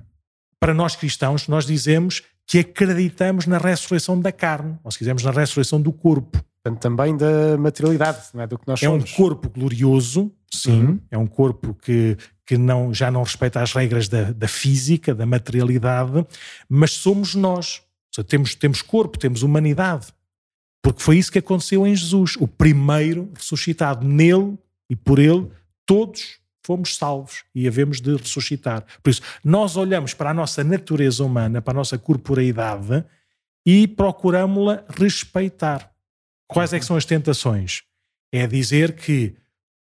Para nós cristãos, nós dizemos que acreditamos na ressurreição da carne, ou se quisermos, na ressurreição do corpo. Portanto, também da materialidade, não é? do que nós é somos. É um corpo glorioso, sim, uhum. é um corpo que, que não, já não respeita as regras da, da física, da materialidade, mas somos nós. Seja, temos, temos corpo, temos humanidade. Porque foi isso que aconteceu em Jesus, o primeiro ressuscitado. Nele e por ele, todos fomos salvos e havemos de ressuscitar. Por isso, nós olhamos para a nossa natureza humana, para a nossa corporeidade e procuramos-la respeitar. Quais é que são as tentações? É dizer que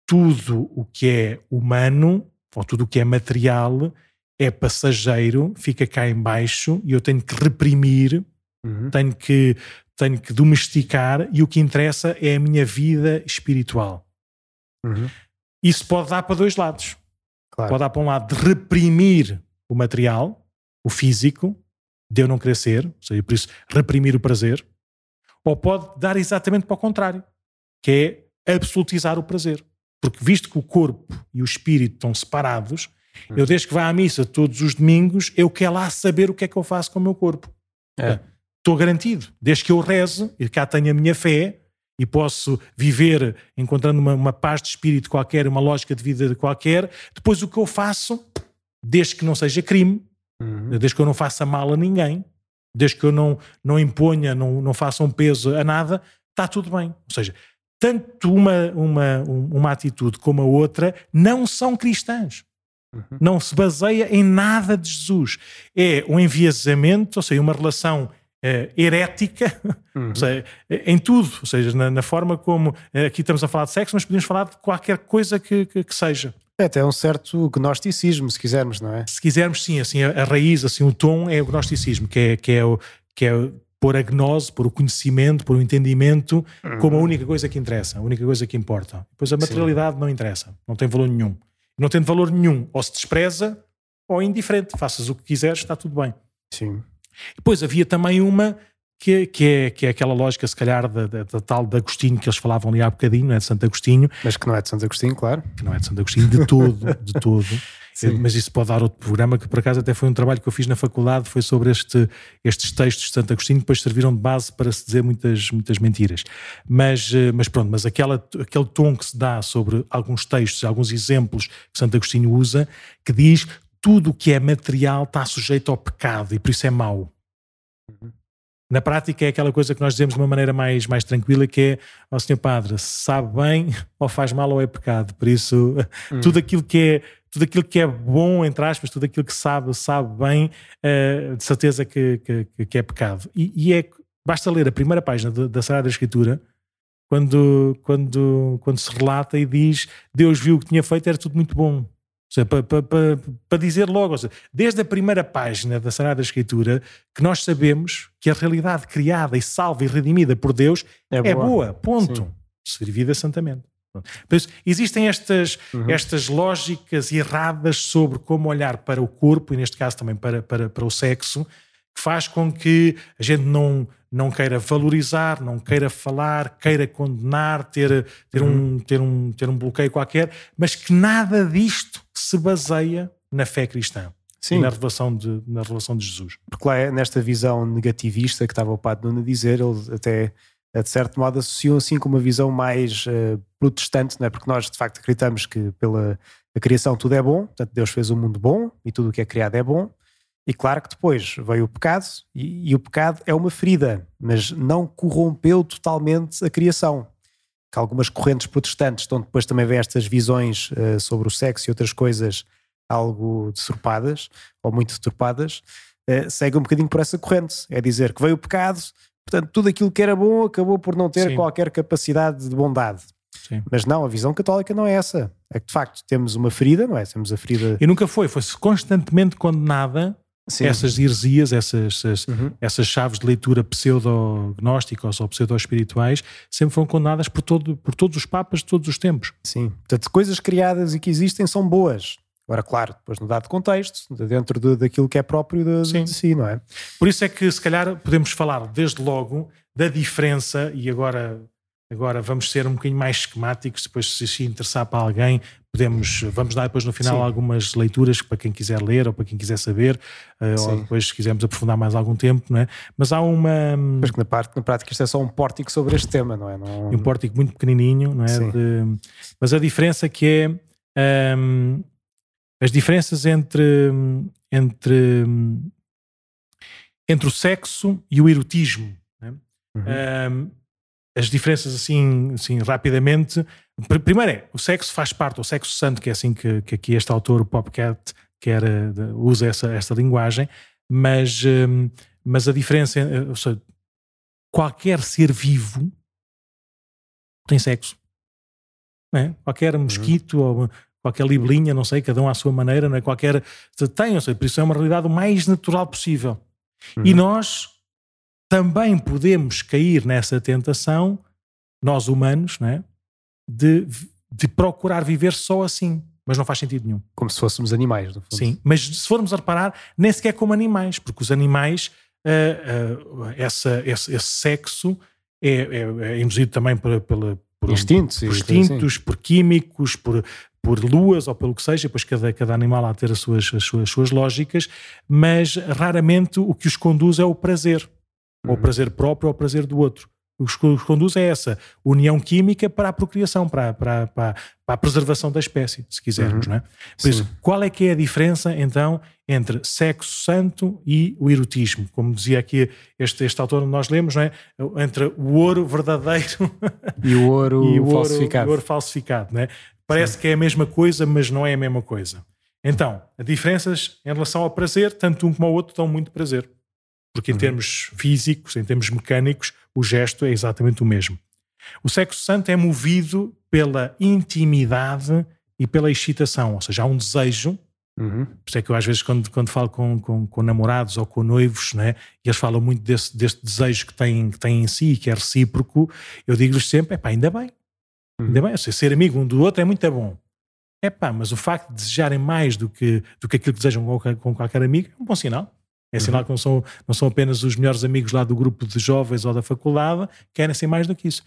tudo o que é humano, ou tudo o que é material, é passageiro, fica cá embaixo e eu tenho que reprimir, uhum. tenho, que, tenho que domesticar e o que interessa é a minha vida espiritual. Uhum. Isso pode dar para dois lados. Claro. Pode dar para um lado de reprimir o material, o físico, de eu não querer ser, ou seja, por isso reprimir o prazer, ou pode dar exatamente para o contrário, que é absolutizar o prazer. Porque visto que o corpo e o espírito estão separados, hum. eu desde que vá à missa todos os domingos, eu quero lá saber o que é que eu faço com o meu corpo. É. Estou garantido. Desde que eu rezo e cá tenho a minha fé, e posso viver encontrando uma, uma, paz de espírito qualquer, uma lógica de vida qualquer, depois o que eu faço, desde que não seja crime, uhum. desde que eu não faça mal a ninguém, desde que eu não, não imponha, não, não faça um peso a nada, está tudo bem. Ou seja, tanto uma, uma, uma atitude como a outra não são cristãs. Uhum. Não se baseia em nada de Jesus. É um enviesamento, ou seja, uma relação uh, herética uhum. seja, em tudo, ou seja, na, na, forma como uh, aqui estamos a falar de sexo, mas podemos falar de qualquer coisa que, que, que seja. É até um certo gnosticismo, se quisermos, não é? Se quisermos, sim, assim, a, a raiz, assim, o tom é o gnosticismo, que é, que é o que é pôr a gnose, pôr o conhecimento, pôr o entendimento uhum. como a única coisa que interessa, a única coisa que importa. Depois a materialidade Sim. não interessa, não tem valor nenhum. Não tendo valor nenhum, ou se despreza, ou é indiferente. Faças o que quiseres, está tudo bem. Sim. Depois havia também uma que, que, é, que é aquela lógica, se calhar, da, da, da, tal de Agostinho que eles falavam ali há bocadinho, não é de Santo Agostinho. Mas que não é de Santo Agostinho, claro. Que não é de Santo Agostinho de todo, de todo. Mas isso pode dar outro programa, que por acaso até foi um trabalho que eu fiz na faculdade, foi sobre este, estes textos de Santo Agostinho, que depois serviram de base para se dizer muitas, muitas mentiras. Mas, eh, mas pronto, mas aquela, aquele tom que se dá sobre alguns textos, alguns exemplos que Santo Agostinho usa, que diz tudo o que é material está sujeito ao pecado e por isso é mau. Uhum. Na prática é aquela coisa que nós dizemos de uma maneira mais, mais tranquila, que é, ó oh, Senhor Padre, sabe bem, ou faz mal ou é pecado. Por isso, tudo aquilo que é tudo aquilo que é bom, entre aspas, tudo aquilo que sabe, sabe bem, uh, de certeza que, que, que é pecado. E, e, é, basta ler a primeira página da, da Sagrada Escritura, quando, quando, quando se relata e diz Deus viu o que tinha feito, era tudo muito bom seja, para, para, para, dizer logo, seja, desde a primeira página da Sagrada Escritura, que nós sabemos que a realidade criada e salva e redimida por Deus é, é boa. boa. ponto. Sim. Servida santamente. Por isso, existem estas, uhum. estas lógicas erradas sobre como olhar para o corpo, e neste caso também para, para, para o sexo, que faz com que a gente não, não queira valorizar, não queira falar, queira condenar, ter, ter, uhum. um, ter, um, ter um bloqueio qualquer, mas que nada disto se baseia na fé cristã. Sim. na revelação, de, na revelação de Jesus. Porque lá é nesta visão negativista que estava o Padre Nuno a dizer, ele até de certo modo associam assim com uma visão mais uh, protestante, não é? porque nós de facto acreditamos que pela criação tudo é bom, portanto Deus fez um mundo bom e tudo o que é criado é bom, e claro que depois veio o pecado, e, e, o pecado é uma ferida, mas não corrompeu totalmente a criação. Que algumas correntes protestantes, onde depois também vê estas visões uh, sobre o sexo e outras coisas algo deturpadas, ou muito deturpadas, uh, segue um bocadinho por essa corrente. É dizer que veio o pecado, portanto tudo aquilo que era bom acabou por não ter Sim. qualquer capacidade de bondade. Sim. Mas não, a visão católica não é essa. É que de facto temos uma ferida, não é? Temos a ferida. E nunca foi, foi-se constantemente condenada Sim. essas heresias, essas, essas, uhum. essas, chaves de leitura pseudo-gnósticas ou pseudo-espirituais, sempre foram condenadas por, todo, por todos os papas de todos os tempos. Sim, portanto, coisas criadas e que existem são boas. Agora, claro, depois no dado contexto, dentro de, daquilo que é próprio de, de si, não é? Por isso é que, se calhar, podemos falar desde logo da diferença, e agora Agora vamos ser um bocadinho mais esquemáticos, depois se se interessar para alguém, podemos, vamos dar depois no final Sim. algumas leituras para quem quiser ler ou para quem quiser saber, uh, ou depois se quisermos aprofundar mais algum tempo, não é? Mas há uma... Mas que na, parte, na prática isto é só um pórtico sobre este tema, não é? Não... Um pórtico muito pequenininho, não é? De, mas a diferença que é... Um, ehm, as diferenças entre, entre, entre o sexo e o erotismo. É? Uhum. Um, as diferenças assim, assim rapidamente. Primeiro é, o sexo faz parte, o sexo santo, que é assim que, que aqui este autor, o Popcat, quer, usa essa, essa linguagem, mas, hum, mas a diferença, eh, ou seja, qualquer ser vivo tem sexo. é? Qualquer uhum. mosquito uhum. ou qualquer libelinha, não sei, cada um à sua maneira, não é? Qualquer. Tem, ou seja, por isso é uma realidade o mais natural possível. Uhum. E nós, também podemos cair nessa tentação, nós humanos, né, de, de procurar viver só assim. Mas não faz sentido nenhum. Como se fôssemos animais, no fundo. Sim, mas se formos a reparar, nem sequer como animais, porque os animais, uh, uh, essa, esse, esse, sexo é, é, é induzido também por, por, por instintos, por, instintos por químicos, por, por luas ou pelo que seja, depois cada, cada animal há de ter as suas, as suas, as suas lógicas, mas raramente o que os conduz é o prazer uhum. prazer próprio ou o prazer do outro. O que conduz é essa união química para a procriação, para, para, para, para a preservação da espécie, se quisermos. Uhum. Não é? Por Sim. isso, qual é que é a diferença, então, entre sexo santo e o erotismo? Como dizia aqui este, este autor nós lemos, não é? entre o ouro verdadeiro e o ouro, e o ouro falsificado. O ouro falsificado não é? Parece Sim. que é a mesma coisa, mas não é a mesma coisa. Então, as diferenças em relação ao prazer, tanto um como o outro dão muito prazer. Porque em uhum. termos físicos, em termos mecânicos, o gesto é exatamente o mesmo. O sexo santo é movido pela intimidade e pela excitação, ou seja, há um desejo. Uhum. Por isso é que eu às vezes quando, quando falo com, com, com namorados ou com noivos, né, e eles falam muito desse, desse desejo que têm, que têm em si, que é recíproco, eu digo-lhes sempre, é pá, ainda bem. Uhum. Ainda bem, seja, ser amigo um do outro é muito bom. É pá, mas o facto de desejarem mais do que, do que aquilo que desejam com, com qualquer amigo é um bom sinal. É uhum. sinal que não são, não são apenas os melhores amigos lá do grupo de jovens ou da faculdade, querem ser mais do que isso.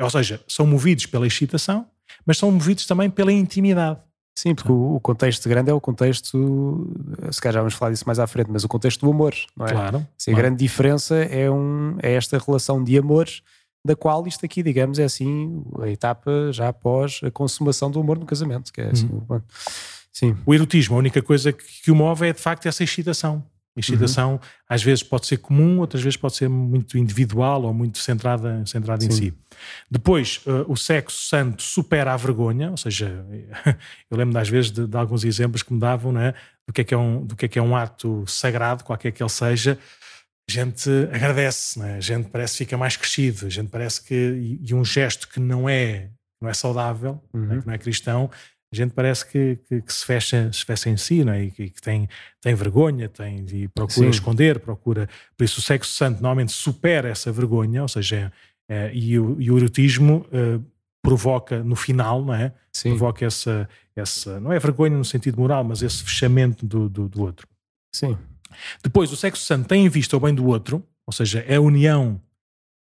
Ou seja, são movidos pela excitação, mas são movidos também pela intimidade. Sim, porque o contexto grande é o contexto, se calhar já vamos falar disso mais à frente, mas o contexto do amor, não é? Claro. Claro. a grande diferença é, um, é esta relação de amor, da qual isto aqui, digamos, é assim a etapa já após a consumação do amor no casamento, que é assim, uhum. Sim. O erotismo, a única coisa que, que o move é de facto essa excitação. A excitação uhum. às vezes pode ser comum, outras vezes pode ser muito individual ou muito centrada, centrada em si. Depois, uh, o sexo santo supera a vergonha, ou seja, eu lembro às vezes de, de, alguns exemplos que me davam né, do, que é que é um, do que é que é um ato sagrado, qualquer que ele seja. A gente agradece, né? a gente parece que fica mais crescido, a gente parece que. E, e um gesto que não é, não é saudável, né, uhum. né, que não é cristão, a gente parece que, que, que, se, fecha, se fecha em si, não é? E que, que tem, tem vergonha, tem, e procura Sim. esconder, procura. Por isso, o sexo santo normalmente supera essa vergonha, ou seja, é, e, o, e o erotismo é, provoca no final, não é? Sim. Provoca essa, essa, não é vergonha no sentido moral, mas esse fechamento do, do, do outro. Sim. Depois, o sexo santo tem em vista o bem do outro, ou seja, é a união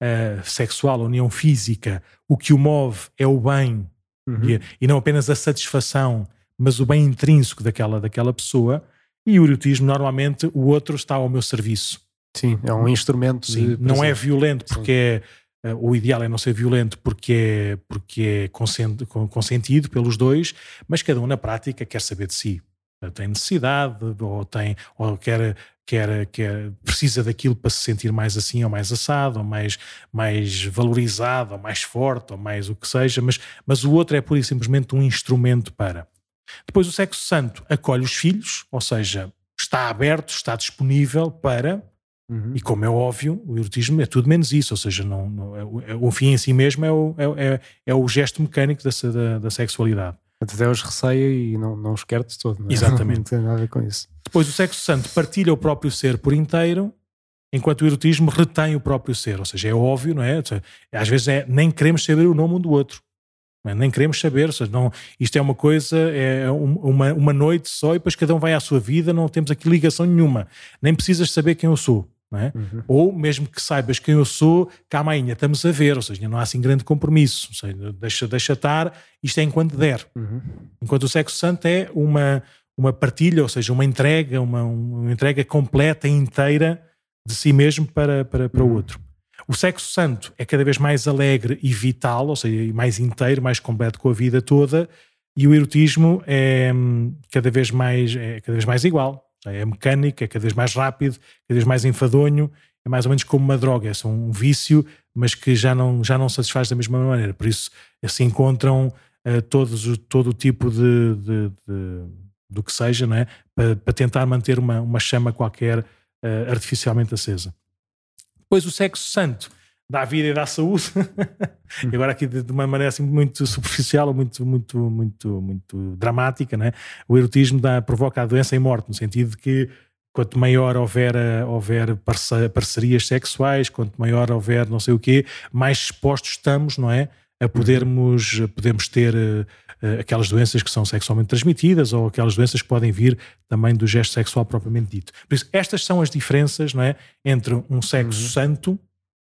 uh, sexual, a união física, o que o move é o bem uhum. e, e, não apenas a satisfação, mas o bem intrínseco daquela, daquela pessoa. E o erotismo, normalmente, o outro está ao meu serviço. Sim, é um instrumento. Sim, não é violento porque é, o ideal é não ser violento porque é, porque é consentido pelos dois, mas cada um na prática quer saber de si. Tem necessidade ou, tem, ou quer, quer, quer, precisa daquilo para se sentir mais assim ou mais assado, ou mais, mais valorizado, ou mais forte, ou mais o que seja, mas, mas o outro é pura e simplesmente um instrumento para. Depois o sexo santo acolhe os filhos, ou seja, está aberto, está disponível para, uhum. e como é óbvio, o erotismo é tudo menos isso, ou seja, não, não é, é, o fim em si mesmo é o, é, é, é o gesto mecânico da, da sexualidade. Até os receia e não, não os quer de todo. Não é? Exatamente. não tem nada a ver com isso. Depois o sexo santo partilha o próprio ser por inteiro, enquanto o erotismo retém o próprio ser. Ou seja, é óbvio, não é? Seja, às vezes é, nem queremos saber o nome um do outro. É? Nem queremos saber. Seja, não, isto é uma coisa, é uma, uma noite só e depois cada um vai à sua vida, não temos aqui ligação nenhuma. Nem precisas saber quem eu sou. É? Uhum. Ou mesmo que saibas quem eu sou, calma ainda, estamos a ver, ou seja, não há assim grande compromisso, seja, deixa, deixa estar, isto é enquanto der. Uhum. Enquanto o sexo santo é uma, uma partilha, ou seja, uma entrega, uma, uma entrega completa e inteira de si mesmo para, para, para o uhum. outro. O sexo santo é cada vez mais alegre e vital, ou seja, mais inteiro, mais completo com a vida toda, e o erotismo é hum, cada vez mais, é cada vez mais igual. É mecânico, é cada vez mais rápido, cada vez mais enfadonho, é mais ou menos como uma droga, é um vício, mas que já não, já não satisfaz da mesma maneira. Por isso se encontram uh, todos, todo o tipo de, de, de, do que seja, não é? para, para tentar manter uma, uma chama qualquer uh, artificialmente acesa. Depois o sexo santo dá vida e dá saúde. e agora aqui de, uma maneira assim muito superficial, muito muito muito muito dramática, né? O erotismo dá, provoca a doença e morte no sentido de que quanto maior houver, houver parcerias sexuais, quanto maior houver não sei o quê, mais expostos estamos, não é? A podermos, podemos ter uh, aquelas doenças que são sexualmente transmitidas ou aquelas doenças que podem vir também do gesto sexual propriamente dito. Por isso, estas são as diferenças, não é? Entre um sexo uhum. santo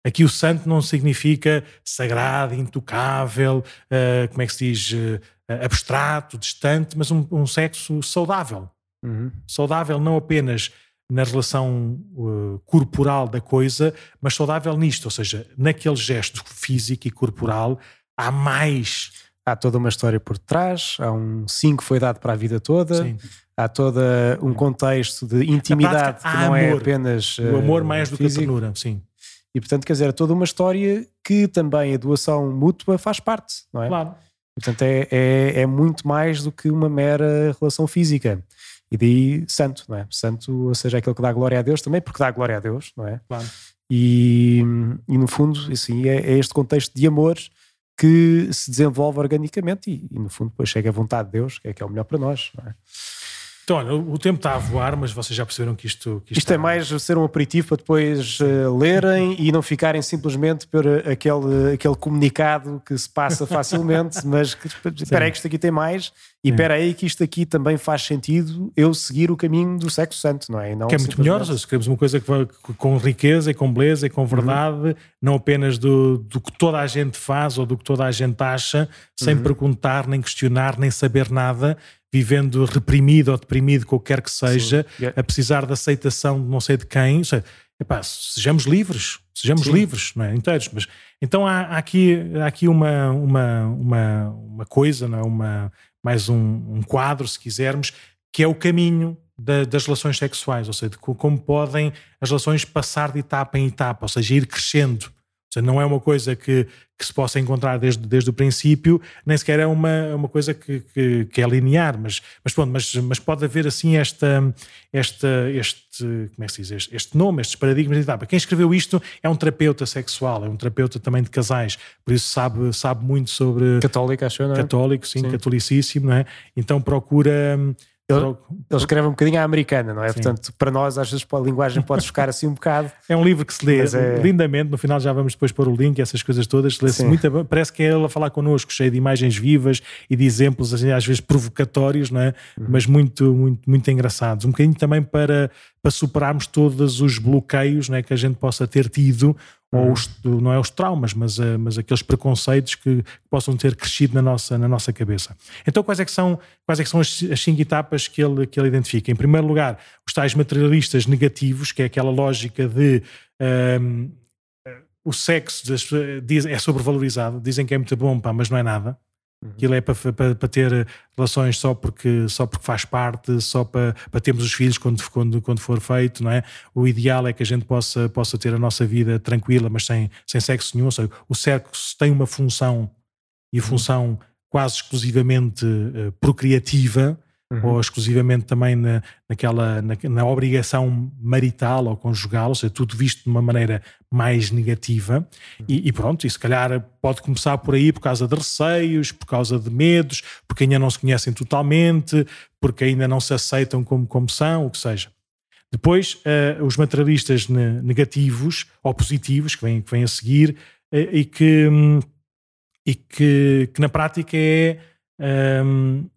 Aqui o santo não significa sagrado, intocável, uh, como é que se diz, uh, abstrato, distante, mas um, um sexo saudável. Uhum. Saudável não apenas na relação uh, corporal da coisa, mas saudável nisto, ou seja, naquele gesto físico e corporal há mais. Há toda uma história por trás, há um sim que foi dado para a vida toda, Sim. há todo um contexto de intimidade prática, que não é amor. é apenas. o amor mais do que a ternura, sim. E portanto, quer dizer, é toda uma história que também a doação mútua faz parte, não é? Claro. Portanto, é, é, é muito mais do que uma mera relação física. E daí santo, não é? Santo, ou seja, aquele que dá glória a Deus também, porque dá glória a Deus, não é? Claro. E, e no fundo, assim, é, é, este contexto de amor que se desenvolve organicamente e, e, no fundo depois chega à vontade de Deus, que é que é o melhor para nós, não é? Então, olha, o tempo está a voar, mas vocês já perceberam que isto. Que isto, isto é mais ser um aperitivo para depois uh, lerem e não ficarem simplesmente por aquele, aquele comunicado que se passa facilmente, mas que, espera aí que isto aqui tem mais e espera aí que isto aqui também faz sentido eu seguir o caminho do sexo santo, não é? Não que é muito melhor, se queremos uma coisa que vai com riqueza e com beleza e com verdade, uhum. não apenas do, do que toda a gente faz ou do que toda a gente acha, sem uhum. perguntar, nem questionar, nem saber nada vivendo reprimido ou deprimido, qualquer que seja, yeah. a precisar de aceitação de não sei de quem. Seja, epá, sejamos livres, sejamos Sim. livres, não é? Inteiros. Mas, então há, há, aqui, há aqui uma, uma, uma, uma coisa, não é? uma, mais um, um quadro, se quisermos, que é o caminho da, das relações sexuais, ou seja, de como podem as relações passar de etapa em etapa, ou seja, ir crescendo. Seja, não é uma coisa que, que se possa encontrar desde, desde o princípio, nem sequer é uma, uma coisa que, que, que é linear, mas, mas pronto, mas, mas pode haver assim esta, esta, este, como é que se diz, este, este nome, estes paradigmas de etapa. Quem escreveu isto é um terapeuta sexual, é um terapeuta também de casais, por isso sabe, sabe muito sobre... Católico, acho, não é? Católico, sim, sim. catolicíssimo, não é? Então procura ele, ele escreve um bocadinho à americana, não é? Sim. Portanto, para nós, às vezes, a linguagem pode ficar assim um bocado. É um livro que se lê é... lindamente, no final já vamos depois pôr o link, essas coisas todas. Lê-se muito, parece que é ele a falar connosco, cheio de imagens vivas e de exemplos, assim, às vezes provocatórios, não é? Uhum. Mas muito, muito, muito engraçados. Um bocadinho também para, para superarmos todos os bloqueios não é? que a gente possa ter tido ou uhum. os, não é os traumas, mas, uh, mas aqueles preconceitos que, que, possam ter crescido na nossa, na nossa cabeça. Então, quais é que são, quais é que são as, as cinco etapas que ele, que ele identifica? Em primeiro lugar, os tais materialistas negativos, que é aquela lógica de um, o sexo é sobrevalorizado, dizem que é muito bom, pá, mas não é nada. Uhum. Aquilo é para, para, para, ter relações só porque, só porque faz parte, só para, para termos os filhos quando, quando, quando for feito, não é? O ideal é que a gente possa, possa ter a nossa vida tranquila, mas sem, sem sexo nenhum. Seja, o sexo tem uma função e uhum. função quase exclusivamente uh, procriativa, uhum. ou exclusivamente também na, naquela, na, na, obrigação marital ou conjugal, ou seja, tudo visto de uma maneira mais negativa. Uhum. E, e, pronto, e se calhar pode começar por aí por causa de receios, por causa de medos, porque ainda não se conhecem totalmente, porque ainda não se aceitam como, como são, o que seja. Depois, uh, os materialistas negativos ou positivos, que vêm, que vêm a seguir, uh, e, que, um, e que, que na prática é. Um,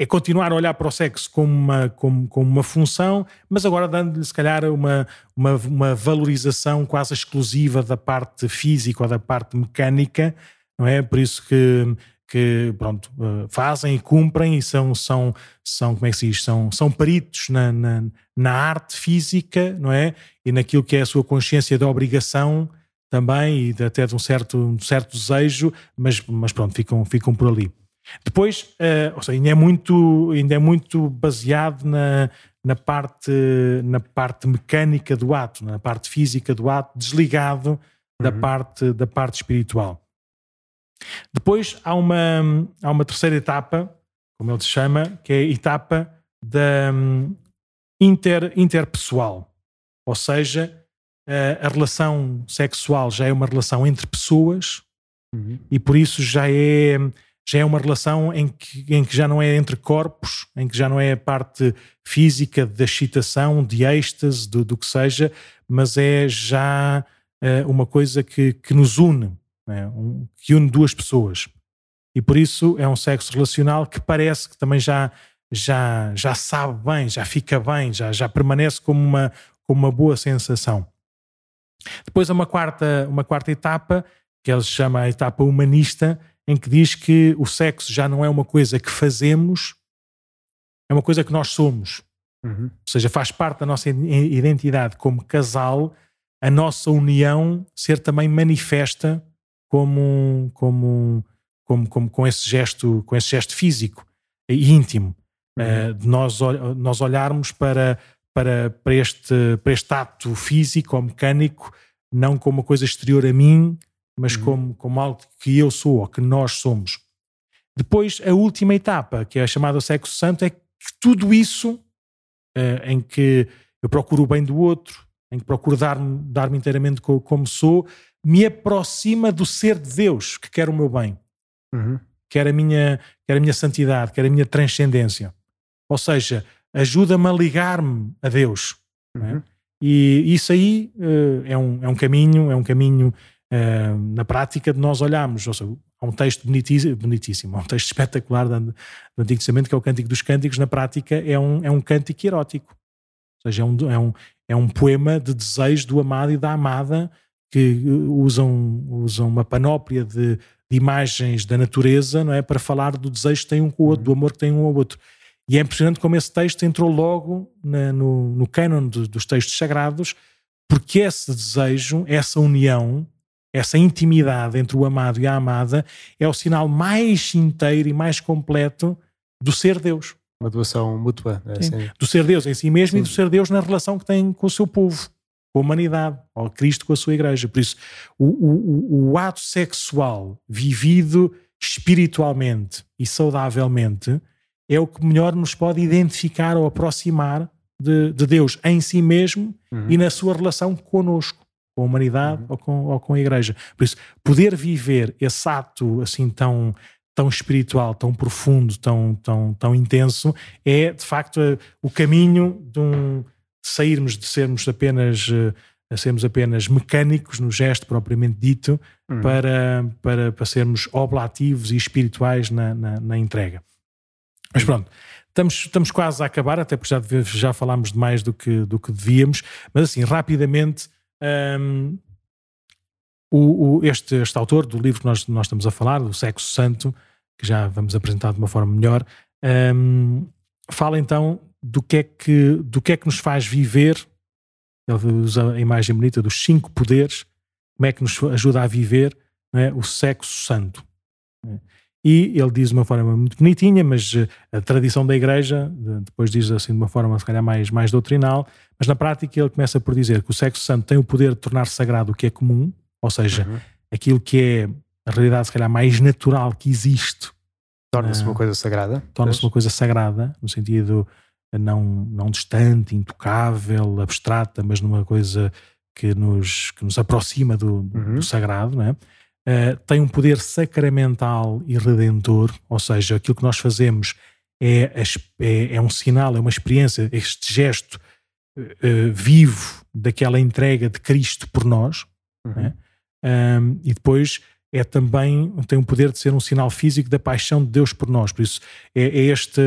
é continuar a olhar para o sexo como uma, como, como uma função, mas agora dando-lhe, se calhar, uma, uma, uma, valorização quase exclusiva da parte física ou da parte mecânica, não é? Por isso que, que pronto, eh, fazem e cumprem e são, são, são como é que se diz, são, são peritos na, na, na arte física, não é? E naquilo que é a sua consciência da obrigação também e até de um certo, um certo desejo, mas, mas pronto, ficam, ficam por ali. Depois, uh, ou seja, ainda é muito, ainda é muito baseado na, na, parte, na parte mecânica do ato, na parte física do ato, desligado uhum. da, parte, da parte espiritual. Depois há uma, há uma terceira etapa, como ele se chama, que é a etapa da um, inter, interpessoal. Ou seja, a, a relação sexual já é uma relação entre pessoas uhum. e por isso já é já é uma relação em que, em que já não é entre corpos, em que já não é a parte física da excitação, de êxtase, do, do que seja, mas é já uh, uma coisa que, que nos une, né? um, que une duas pessoas. E por isso é um sexo relacional que parece que também já, já, já sabe bem, já fica bem, já, já permanece como uma, como uma boa sensação. Depois há uma quarta, uma quarta etapa, que ele chama a etapa humanista, em que diz que o sexo já não é uma coisa que fazemos, é uma coisa que nós somos. Uhum. Ou seja, faz parte da nossa identidade como casal a nossa união ser também manifesta como, como, como, como com esse gesto, com esse gesto físico e íntimo. Uhum. Uh, de nós, nós olharmos para, para, para, este, para este ato físico ou mecânico não como uma coisa exterior a mim, mas uhum. como, como algo que eu sou ou que nós somos. Depois, a última etapa, que é a chamada sexo santo, é que tudo isso uh, em que eu procuro o bem do outro, em que procuro dar-me dar inteiramente como sou, me aproxima do ser de Deus que quer o meu bem, uhum. quer, a minha, quer a minha santidade, quer a minha transcendência. Ou seja, ajuda-me a ligar-me a Deus. É? Uhum. É? E isso aí uh, é, um, é um caminho, é um caminho uh, na prática de nós olharmos. Ou seja, há um texto bonitíssimo, bonitíssimo há um texto espetacular do, Antigo Testamento que é o Cântico dos Cânticos. Na prática é um, é um cântico erótico. Ou seja, é um, é, um, é um poema de desejo do amado e da amada que usam, usam uma panóplia de, de imagens da natureza não é para falar do desejo que tem um com o outro, do amor que tem um ao outro. E é impressionante como esse texto entrou logo na, no, no cânon dos textos sagrados, porque esse desejo, essa união, essa intimidade entre o amado e a amada é o sinal mais inteiro e mais completo do ser Deus. Uma doação mútua. É assim. Do ser Deus em si mesmo Sim. e do ser Deus na relação que tem com o seu povo, com a humanidade, ou Cristo com a sua igreja. Por isso, o, o, o ato sexual vivido espiritualmente e saudavelmente é o que melhor nos pode identificar ou aproximar de, de Deus em si mesmo uhum. e na sua relação conosco, com a humanidade uhum. ou, com, ou com a igreja. Por isso, poder viver esse ato assim tão tão espiritual, tão profundo, tão, tão, tão intenso, é de facto o caminho de, um, de sairmos de sermos apenas uh, sermos apenas mecânicos no gesto propriamente dito uhum. para, para, para sermos oblativos e espirituais na, na, na entrega. Mas pronto, estamos, estamos quase a acabar, até porque já, já falámos de mais do que, do que devíamos, mas assim, rapidamente, um, o, o, este, este autor do livro que nós, nós estamos a falar, do Sexo Santo, que já vamos apresentar de uma forma melhor, um, fala então do que, é que, do que é que nos faz viver, ele usa a imagem bonita dos cinco poderes, como é que nos ajuda a viver é, o sexo santo. E ele diz de uma forma muito bonitinha, mas eh, a tradição da Igreja, depois diz assim de uma forma se calhar mais, mais doutrinal, mas na prática ele começa por dizer que o sexo santo tem o poder de tornar sagrado o que é comum, ou seja, uhum. aquilo que é a realidade se calhar mais natural que existe. Torna-se uh, uma coisa sagrada. Torna-se uma coisa sagrada, no sentido não, não distante, intocável, abstrata, mas numa coisa que nos, que nos aproxima do, uhum. do sagrado, não é? Uh, tem um poder sacramental e redentor, ou seja, aquilo que nós fazemos é, é, é um sinal, é uma experiência, este gesto uh, vivo daquela entrega de Cristo por nós, uhum. né? um, e depois é também tem o poder de ser um sinal físico da paixão de Deus por nós. Por isso é, é este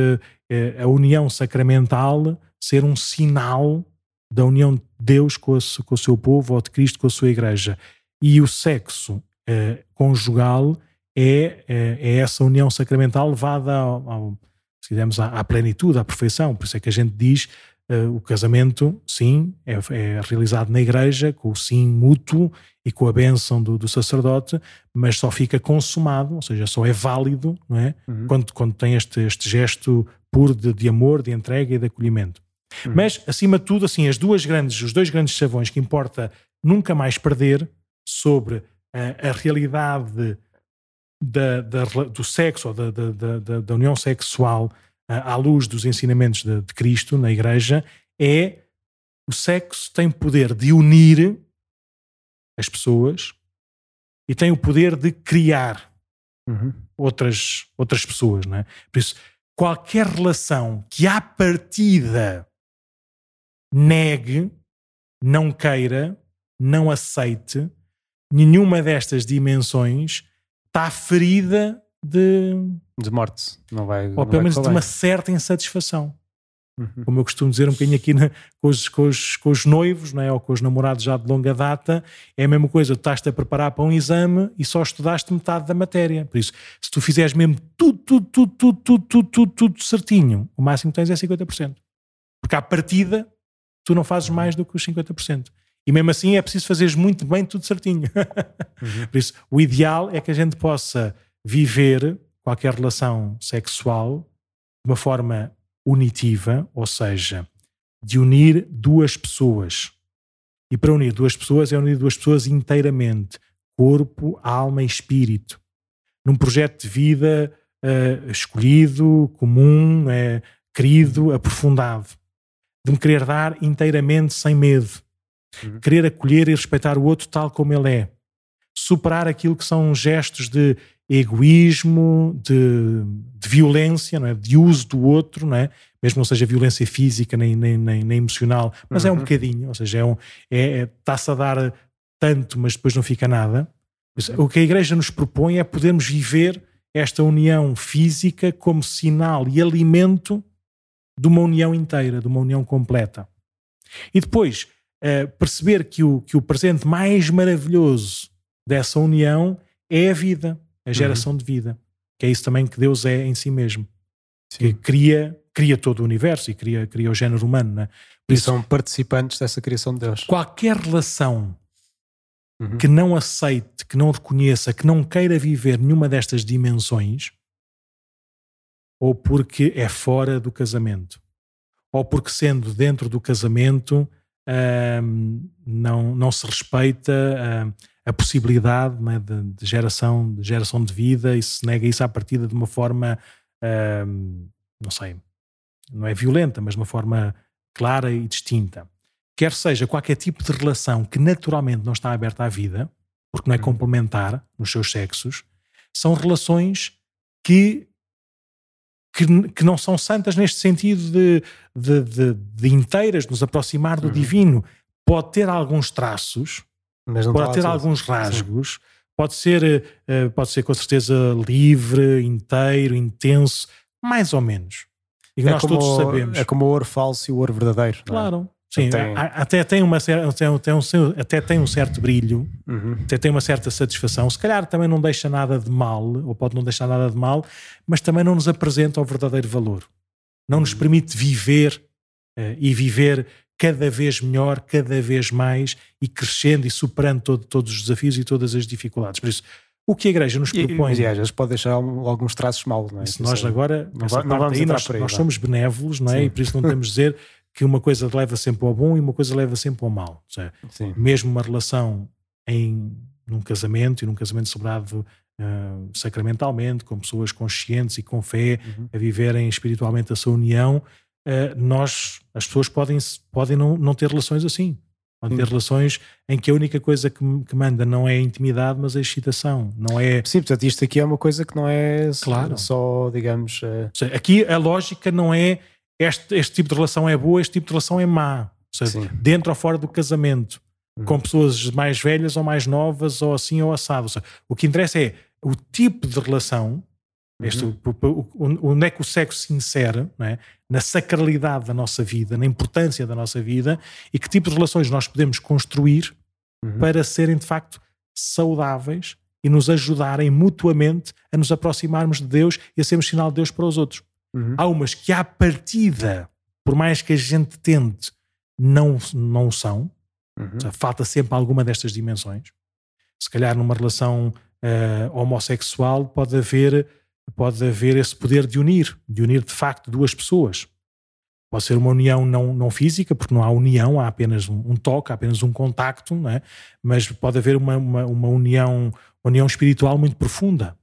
é a união sacramental ser um sinal da união de Deus com, a, com o seu povo ou de Cristo com a sua igreja. E o sexo uh, conjugal é, é, é, essa união sacramental levada ao, ao se quisermos, à, à, plenitude, à perfeição. Por isso é que a gente diz uh, o casamento, sim, é, é, realizado na igreja, com o sim mútuo e com a bênção do, do, sacerdote, mas só fica consumado, ou seja, só é válido não é? Uhum. Quando, quando tem este, este gesto puro de, de amor, de entrega e de acolhimento. Uhum. Mas, acima de tudo, assim, as duas grandes, os dois grandes chavões que importa nunca mais perder sobre a, a realidade da, da, do sexo ou da, da, união sexual à luz dos ensinamentos de, de, Cristo na Igreja é o sexo tem poder de unir as pessoas e tem o poder de criar uhum. outras, outras pessoas. Não é? Por isso, qualquer relação que à partida negue, não queira, não aceite, nenhuma destas dimensões está ferida de. De morte. Não vai. Ou pelo menos de uma certa insatisfação. Uhum. Como eu costumo dizer um bocadinho aqui na, com, os, com, os, com, os, noivos, não é? ou com os namorados já de longa data, é a mesma coisa. Tu estás-te a preparar para um exame e só estudaste metade da matéria. Por isso, se tu fizeres mesmo tudo, tudo, tudo, tudo, tudo, tudo, tudo, tudo certinho, o máximo que tens é 50%. Porque à partida, tu não fazes mais do que os 50%. E mesmo assim é preciso fazeres muito bem tudo certinho. Uhum. Por isso, o ideal é que a gente possa viver qualquer relação sexual de uma forma unitiva, ou seja, de unir duas pessoas. E para unir duas pessoas é unir duas pessoas inteiramente, corpo, alma e espírito, num projeto de vida uh, escolhido, comum, é, querido, aprofundado, de me querer dar inteiramente sem medo, uhum. querer acolher e respeitar o outro tal como ele é, superar aquilo que são gestos de egoísmo, de, de violência, não é? de uso do outro, não é? mesmo não seja violência física nem, nem, nem, nem emocional, mas uhum. é um uhum. bocadinho, ou seja, é um, é, é, está-se a dar tanto, mas depois não fica nada. O que a Igreja nos propõe é podermos viver esta união física como sinal e alimento de uma união inteira, de uma união completa. E depois, uh, perceber que o, que o presente mais maravilhoso dessa união é a vida, a uhum. geração uhum. de vida. Que é isso também que Deus é em si mesmo. Sim. Que cria, cria todo o universo e cria, cria o género humano. Né? E isso, são participantes dessa criação de Deus. Qualquer relação uhum. que não aceite, que não reconheça, que não queira viver nenhuma destas dimensões, ou porque é fora do casamento, ou porque sendo dentro do casamento hum, não, não se respeita hum, a possibilidade né, de, de, geração, de geração de vida e se nega isso à partida de uma forma, hum, não sei, não é violenta, mas de uma forma clara e distinta quer seja qualquer tipo de relação que naturalmente não está aberta à vida, porque não é uhum. complementar nos seus sexos, são relações que, que, que não são santas neste sentido de, de, de, de inteiras, nos aproximar do uhum. divino. Pode ter alguns traços, pode ter alguns rasgos, pode ser, eh, pode ser com certeza livre, inteiro, intenso, mais ou menos. E é nós todos sabemos. É como o ouro falso e o ouro verdadeiro. É? Claro. Sim, tem... até, tem uma, até, um, até tem um certo brilho, uhum. até tem uma certa satisfação. Se calhar também não deixa nada de mal, ou pode não deixar nada de mal, mas também não nos apresenta o verdadeiro valor. Não nos uhum. permite viver uh, e viver cada vez melhor, cada vez mais e crescendo e superando todo, todos os desafios e todas as dificuldades. Por isso, o que a Igreja nos propõe. E, e às vezes pode deixar alguns traços maus, não é? Se nós agora, não, não vamos aí, nós, aí, nós somos benévolos, não é? Sim. E por isso não temos de dizer que uma coisa leva sempre ao bom e uma coisa leva sempre ao mal. Seja, mesmo uma relação em num casamento e num casamento celebrado uh, sacramentalmente, com pessoas conscientes e com fé uhum. a viverem espiritualmente a sua união, uh, nós, as pessoas podem, podem não, não ter relações assim. Podem ter relações em que a única coisa que, que, manda não é a intimidade, mas a excitação. Não é... Sim, portanto, isto aqui é uma coisa que não é claro. só, digamos. Seja, aqui a lógica não é este, este tipo de relação é boa, este tipo de relação é má. Ou seja, dentro ou fora do casamento, uhum. com pessoas mais velhas ou mais novas, ou assim ou assado. Ou seja, o que interessa é o tipo de relação, uhum. este, onde é que o sexo se insere, é? na sacralidade da nossa vida, na importância da nossa vida, e que tipo de relações nós podemos construir uhum. para serem de facto saudáveis e nos ajudarem mutuamente a nos aproximarmos de Deus e a sermos sinal de Deus para os outros. Uhum. Há umas que, à partida, por mais que a gente tente, não, não são. Uhum. Seja, falta sempre alguma destas dimensões. Se calhar numa relação uh, homossexual pode haver, pode haver esse poder de unir, de unir de facto duas pessoas. Pode ser uma união não, não física, porque não há união, há apenas um, um toque, há apenas um contacto, não é? mas pode haver uma, uma, uma união, uma união espiritual muito profunda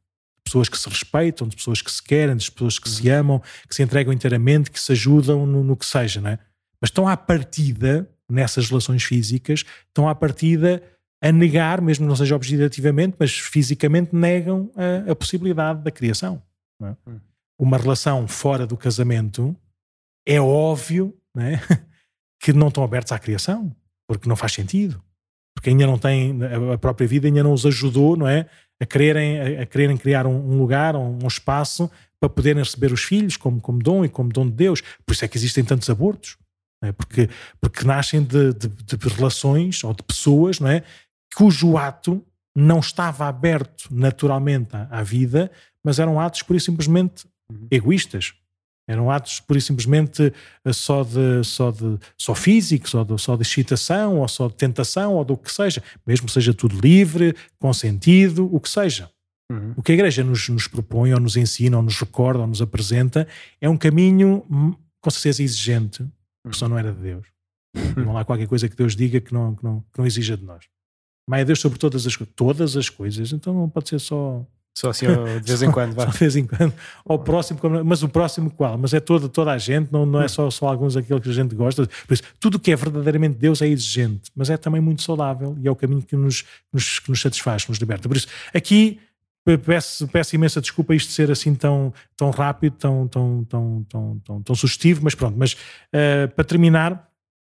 pessoas que se respeitam, de pessoas que se querem, de pessoas que se amam, que se entregam inteiramente, que se ajudam no, no que seja, não é? Mas estão à partida, nessas relações físicas, estão à partida a negar, mesmo não seja objetivamente, mas fisicamente negam a, a possibilidade da criação. É? Hum. Uma relação fora do casamento é óbvio não é? que não estão abertos à criação, porque não faz sentido. Porque ainda não têm, a própria vida ainda não os ajudou, não é? a quererem, a, quererem criar um, lugar, um, espaço para poderem receber os filhos como, como dom e como dom de Deus. Por isso é que existem tantos abortos, é? porque, porque nascem de, de, de, relações ou de pessoas não é? cujo ato não estava aberto naturalmente à, à vida, mas eram atos por simplesmente uhum. egoístas. Eram atos pura e simplesmente eh, só de, só de só físicos, só de, só de excitação, ou só de tentação, ou do que seja. Mesmo seja tudo livre, consentido, o que seja. Uhum. O que a Igreja nos, nos, propõe, ou nos ensina, ou nos recorda, ou nos apresenta, é um caminho hum, com certeza exigente, porque só não era de Deus. Não há qualquer coisa que Deus diga que não, que não, que não exija de nós. Mas é Deus sobre todas as, todas as coisas, então não pode ser só Só assim de vez em quando, só, só de vez em quando. Ao próximo, mas o próximo qual? Mas é toda, toda a gente, não, não é só, só alguns aquilo que a gente gosta. Por isso, tudo que é verdadeiramente Deus é exigente, mas é também muito saudável e é o caminho que nos, nos, que nos satisfaz, que nos liberta. Por isso, aqui peço, peço imensa desculpa isto ser assim tão, tão rápido, tão, tão, tão, tão, tão, tão sugestivo, mas pronto. Mas uh, para terminar,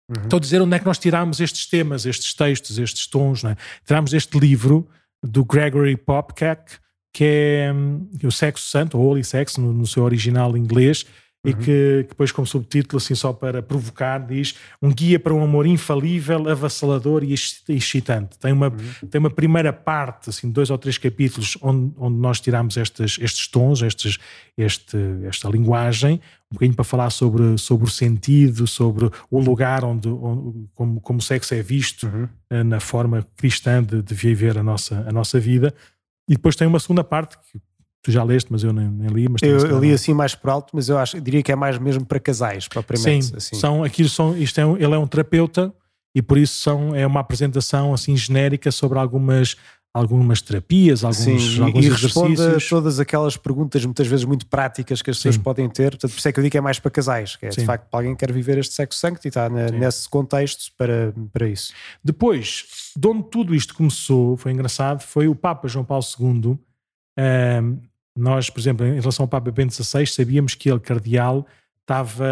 uhum. estou a dizer onde é que nós tiramos estes temas, estes textos, estes tons. Não é? Tiramos este livro do Gregory Popcak, que é um, o Sexo Santo, ou Holy Sex, no, no seu original inglês, e uhum. que, que, depois, como subtítulo, assim só para provocar, diz um guia para um amor infalível, avassalador e excitante. Tem uma, uhum. tem uma primeira parte, assim, dois ou três capítulos, onde, onde nós tiramos estes, estes tons, estes, este, esta linguagem, um bocadinho para falar sobre, sobre o sentido, sobre o lugar onde, onde como, como o sexo é visto uhum. Eh, na forma cristã de, de viver a nossa, a nossa vida. E depois tem uma segunda parte que Tu já leste, mas eu nem, nem li. Mas eu, eu li assim mais por alto, mas eu acho, eu diria que é mais mesmo para casais, propriamente. Sim, assim. são, aquilo são, isto é um, ele é um terapeuta e por isso são, é uma apresentação assim genérica sobre algumas, algumas terapias, alguns, Sim, alguns e responde a todas aquelas perguntas muitas vezes muito práticas que as pessoas Sim. podem ter, portanto por isso é que eu digo que é mais para casais, que é Sim. de facto para alguém que quer viver este sexo santo e está na, nesse contexto para, para isso. Depois, de onde tudo isto começou, foi engraçado, foi o Papa João Paulo II nós, por exemplo, em relação ao Papa Bento XVI, sabíamos que ele, cardeal, estava,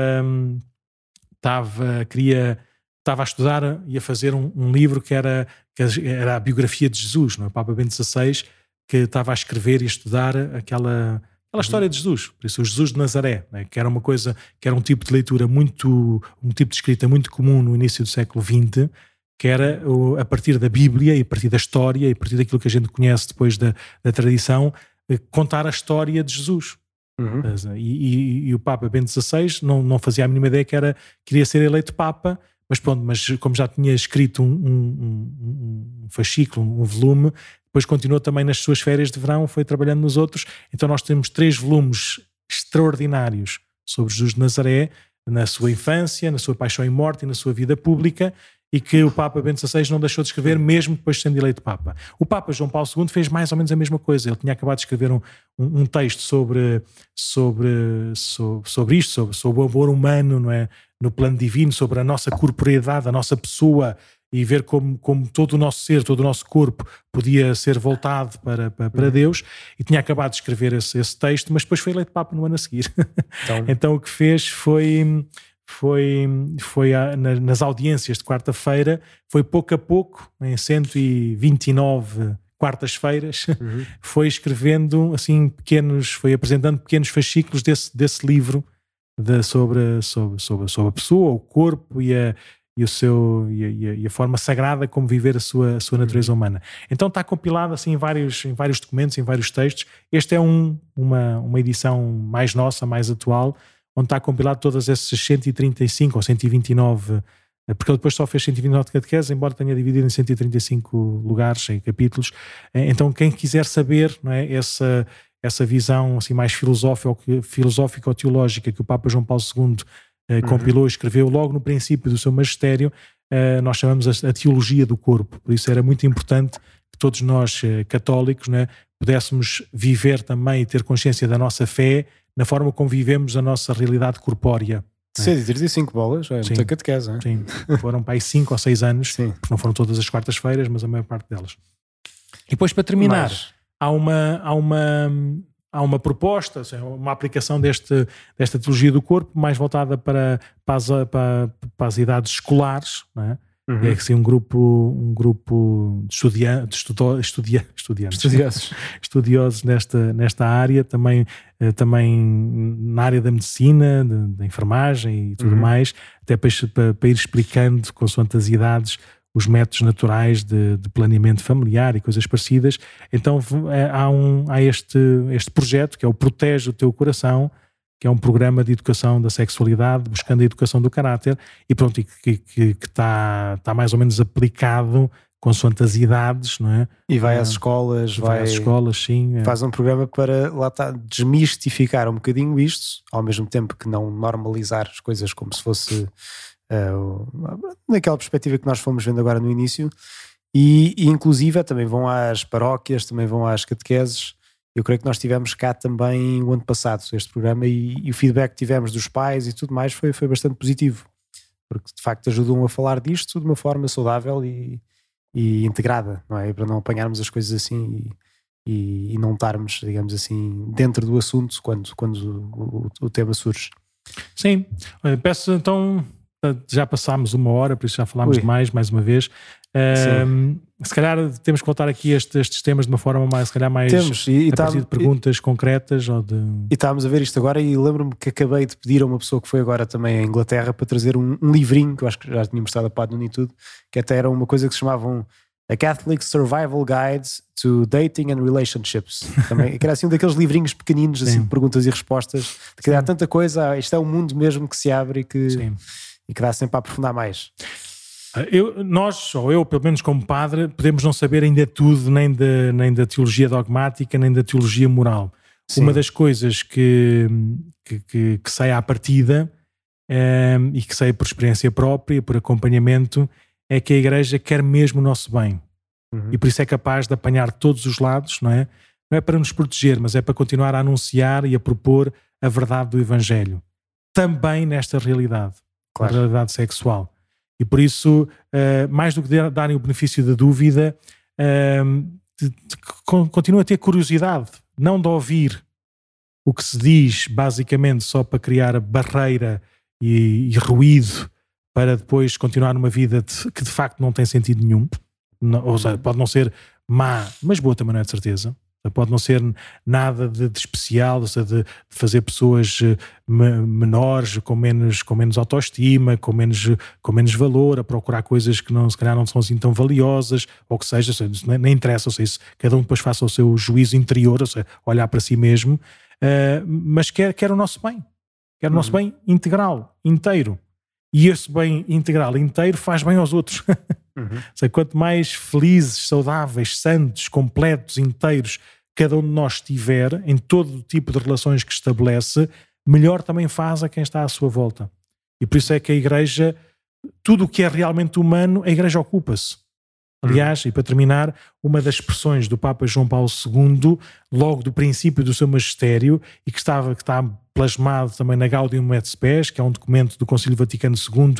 estava, queria, estava a estudar e a fazer um, um, livro que era, que era a biografia de Jesus, não é? O Papa Bento XVI, que estava a escrever e a estudar aquela, aquela uhum. história de Jesus, por isso o Jesus de Nazaré, é? que era uma coisa, que era um tipo de leitura muito, um tipo de escrita muito comum no início do século XX, que era a partir da Bíblia e a partir da história e a partir daquilo que a gente conhece depois da, da tradição, eh, contar a história de Jesus. Uhum. E, e, e, o Papa Bento XVI não, não fazia a mínima ideia que era queria ser eleito Papa, mas pronto, mas como já tinha escrito um, um, um fascículo, um volume, depois continuou também nas suas férias de verão, foi trabalhando nos outros. Então nós temos três volumes extraordinários sobre Jesus de Nazaré, na sua infância, na sua paixão e morte e na sua vida pública, e que o Papa Bento XVI não deixou de escrever, mesmo depois de sendo eleito Papa. O Papa João Paulo II fez mais ou menos a mesma coisa. Ele tinha acabado de escrever um, um, um texto sobre, sobre, sobre, sobre isto, sobre, sobre o amor humano não é? no plano divino, sobre a nossa corporeidade, a nossa pessoa, e ver como, como todo o nosso ser, todo o nosso corpo podia ser voltado para, para, para uhum. Deus, e tinha acabado de escrever esse, esse, texto, mas depois foi eleito Papa no ano a seguir. Então, então o que fez foi foi, foi a, na, nas audiências de quarta-feira, foi pouco a pouco, em 129 quartas-feiras, uhum. foi escrevendo assim pequenos, foi apresentando pequenos fascículos desse, desse livro de, sobre, sobre, sobre, sobre a pessoa, o corpo e a, e, o seu, e a, e, a, forma sagrada como viver a sua, a sua natureza uhum. humana. Então está compilado assim em vários, em vários documentos, em vários textos. Este é um, uma, uma edição mais nossa, mais atual, onde está compilado todas essas 135 ou 129, eh, porque ele depois só fez 129 de catequese, embora tenha dividido em 135 lugares, em capítulos. Eh, então, quem quiser saber não é, essa, essa visão assim, mais filosófica ou teológica que o Papa João Paulo II eh, uhum. compilou e escreveu logo no princípio do seu magistério, eh, nós chamamos a, a, teologia do corpo. Por isso era muito importante que todos nós, eh, católicos, né, pudéssemos viver também e ter consciência da nossa fé na forma como vivemos a nossa realidade corpórea. 135 é. bolas, é sim, muita catequese. É? Sim, foram para aí 5 ou 6 anos, sim. porque não foram todas as quartas-feiras, mas a maior parte delas. E depois, para terminar, mas... há, uma, há, uma, há uma proposta, uma aplicação deste, desta teologia do corpo mais voltada para, para, as, para, para as idades escolares, não é? Uhum. É assim, um grupo, um grupo de, estudia, de estudo, estudia, estudiantes, estudiosos, estudiosos nesta, nesta área, também, eh, também na área da medicina, da enfermagem e tudo uhum. mais, até para, para, ir explicando, consoante as idades, os métodos naturais de, de planeamento familiar e coisas parecidas. Então é, há, um, há este, este projeto que é o Protege o Teu Coração, que é um programa de educação da sexualidade, buscando a educação do caráter, e pronto, e que, que, que está, está mais ou menos aplicado consoante as idades, não é? E vai às ah, escolas, vai, vai às escolas, sim. É. Faz um programa para lá está, desmistificar um bocadinho isto, ao mesmo tempo que não normalizar as coisas como se fosse uh, naquela perspectiva que nós fomos vendo agora no início. E, e inclusive também vão às paróquias, também vão às catequeses Eu creio que nós tivemos cá também o ano passado este programa e, e o feedback que tivemos dos pais e tudo mais foi, foi bastante positivo, porque de facto ajudam a falar disto de uma forma saudável e, e integrada, não é? Para não apanharmos as coisas assim e, e, não estarmos, digamos assim, dentro do assunto quando, quando o, o, o tema surge. Sim, peço então já passámos uma hora, por isso já falámos Ui. mais, mais uma vez. Um, se calhar temos que voltar aqui este, estes temas de uma forma mais, se calhar mais temos, e, a partir tá, de perguntas e, concretas ou de... E estávamos a ver isto agora e lembro-me que acabei de pedir a uma pessoa que foi agora também à Inglaterra para trazer um, um livrinho, que eu acho que já tínhamos estado a par no tudo, que até era uma coisa que se chamavam A Catholic Survival Guide to Dating and Relationships. Também, que era assim um daqueles livrinhos pequeninos, assim, de perguntas e respostas, de que Sim. há tanta coisa, isto é um mundo mesmo que se abre e que... Sim e que dá sempre a aprofundar mais. Eu, nós, ou eu, pelo menos como padre, podemos não saber ainda tudo, nem da, nem da teologia dogmática, nem da teologia moral. Sim. Uma das coisas que, que, que, que sai à partida é, e que sai por experiência própria, por acompanhamento, é que a Igreja quer mesmo o nosso bem. Uhum. E por isso é capaz de apanhar todos os lados, não é? Não é para nos proteger, mas é para continuar a anunciar e a propor a verdade do Evangelho. Também nesta realidade claro. sexual. E por isso, uh, mais do que darem o benefício da dúvida, uh, continua a ter curiosidade, não de ouvir o que se diz basicamente só para criar barreira e, e ruído para depois continuar numa vida de, que de facto não tem sentido nenhum. Não, ou seja, pode não ser má, mas boa também não é de certeza. Pode não ser nada de, de especial, ou seja, de, de fazer pessoas eh, menores, com menos, com menos autoestima, com menos, com menos valor, a procurar coisas que não, se calhar não são assim tão valiosas, ou que seja, seja nem, nem, interessa, ou seja, isso, cada um depois faça o seu juízo interior, ou seja, olhar para si mesmo, uh, mas quer, quer o nosso bem, quer o nosso uhum. bem integral, inteiro. E esse bem integral inteiro faz bem aos outros. Uhum. Quanto mais felizes, saudáveis, santos, completos, inteiros cada um de nós estiver, em todo o tipo de relações que estabelece, melhor também faz a quem está à sua volta. E por isso é que a Igreja, tudo o que é realmente humano, a Igreja ocupa-se. Aliás, uhum. e para terminar, uma das expressões do Papa João Paulo II, logo do princípio do seu magistério, e que, estava, que está plasmado também na Gaudium et Spes, que é um documento do Concílio Vaticano II,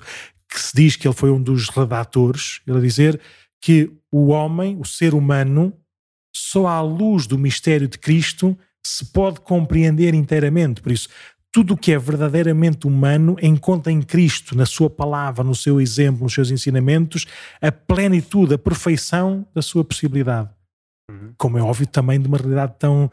que se diz que ele foi um dos redatores, ele a dizer que o homem, o ser humano, só à luz do mistério de Cristo se pode compreender inteiramente. Por isso, tudo o que é verdadeiramente humano encontra em Cristo, na sua palavra, no seu exemplo, nos seus ensinamentos, a plenitude, a perfeição da sua possibilidade. Uhum. Como é óbvio, também de uma realidade tão,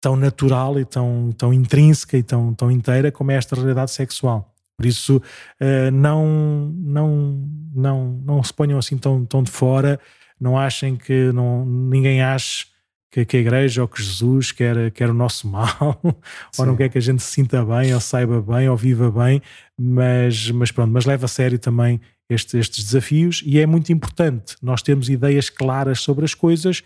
tão natural e tão, tão intrínseca e tão, tão inteira como é esta realidade sexual. Por isso, uh, não, não, não, não se ponham assim tão, tão de fora, não achem que não, ninguém ache que, que a igreja ou que Jesus quer, quer o nosso mal, ou não quer que a gente se sinta bem, ou saiba bem, ou viva bem, mas, mas pronto, mas leva a sério também este, estes desafios e é muito importante nós termos ideias claras sobre as coisas,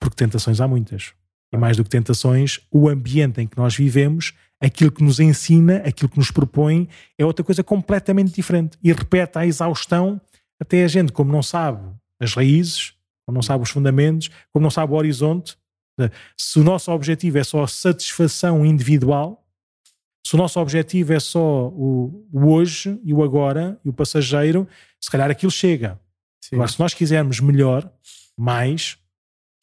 porque tentações há muitas. E mais do que tentações, o ambiente em que nós vivemos aquilo que nos ensina, aquilo que nos propõe, é outra coisa completamente diferente. E repete a exaustão, até a gente, como não sabe as raízes, como não sabe os fundamentos, como não sabe o horizonte, se o nosso objetivo é só a satisfação individual, se o nosso objetivo é só o, o hoje e o agora e o passageiro, se calhar aquilo chega. Sim. Agora, se nós quisermos melhor, mais,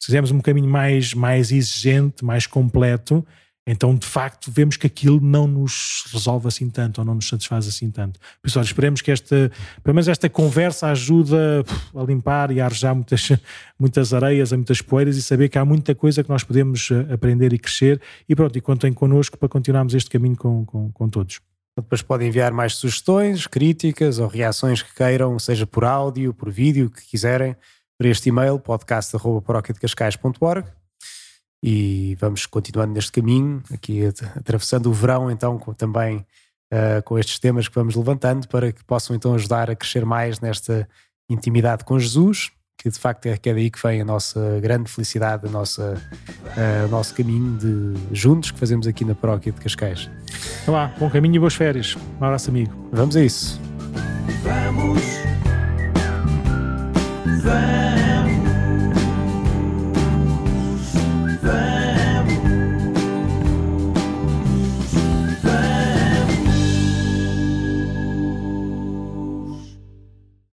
se quisermos um caminho mais, mais exigente, mais completo, então, de facto, vemos que aquilo não nos resolve assim tanto ou não nos satisfaz assim tanto. Olha, esperemos que esta, pelo menos esta conversa ajuda a limpar e a arejar muitas, muitas areias, a muitas poeiras e saber que há muita coisa que nós podemos eh, aprender e crescer. E pronto, e contem connosco para continuarmos este caminho com, com, com todos. Depois podem enviar mais sugestões, críticas ou reações que queiram, seja por áudio, por vídeo, que quiserem, para este e-mail podcast.paroquiadecascais.org e vamos continuando neste caminho, aqui atravessando o verão, então com, também uh, com estes temas que vamos levantando para que possam então ajudar a crescer mais nesta intimidade com Jesus, que de facto é, que é daí que vem a nossa grande felicidade, a nossa, uh, o nosso caminho de juntos que fazemos aqui na paróquia de Cascais. Então lá, bom caminho e boas férias. Um abraço, amigo. Vamos a isso. Vamos. Vamos.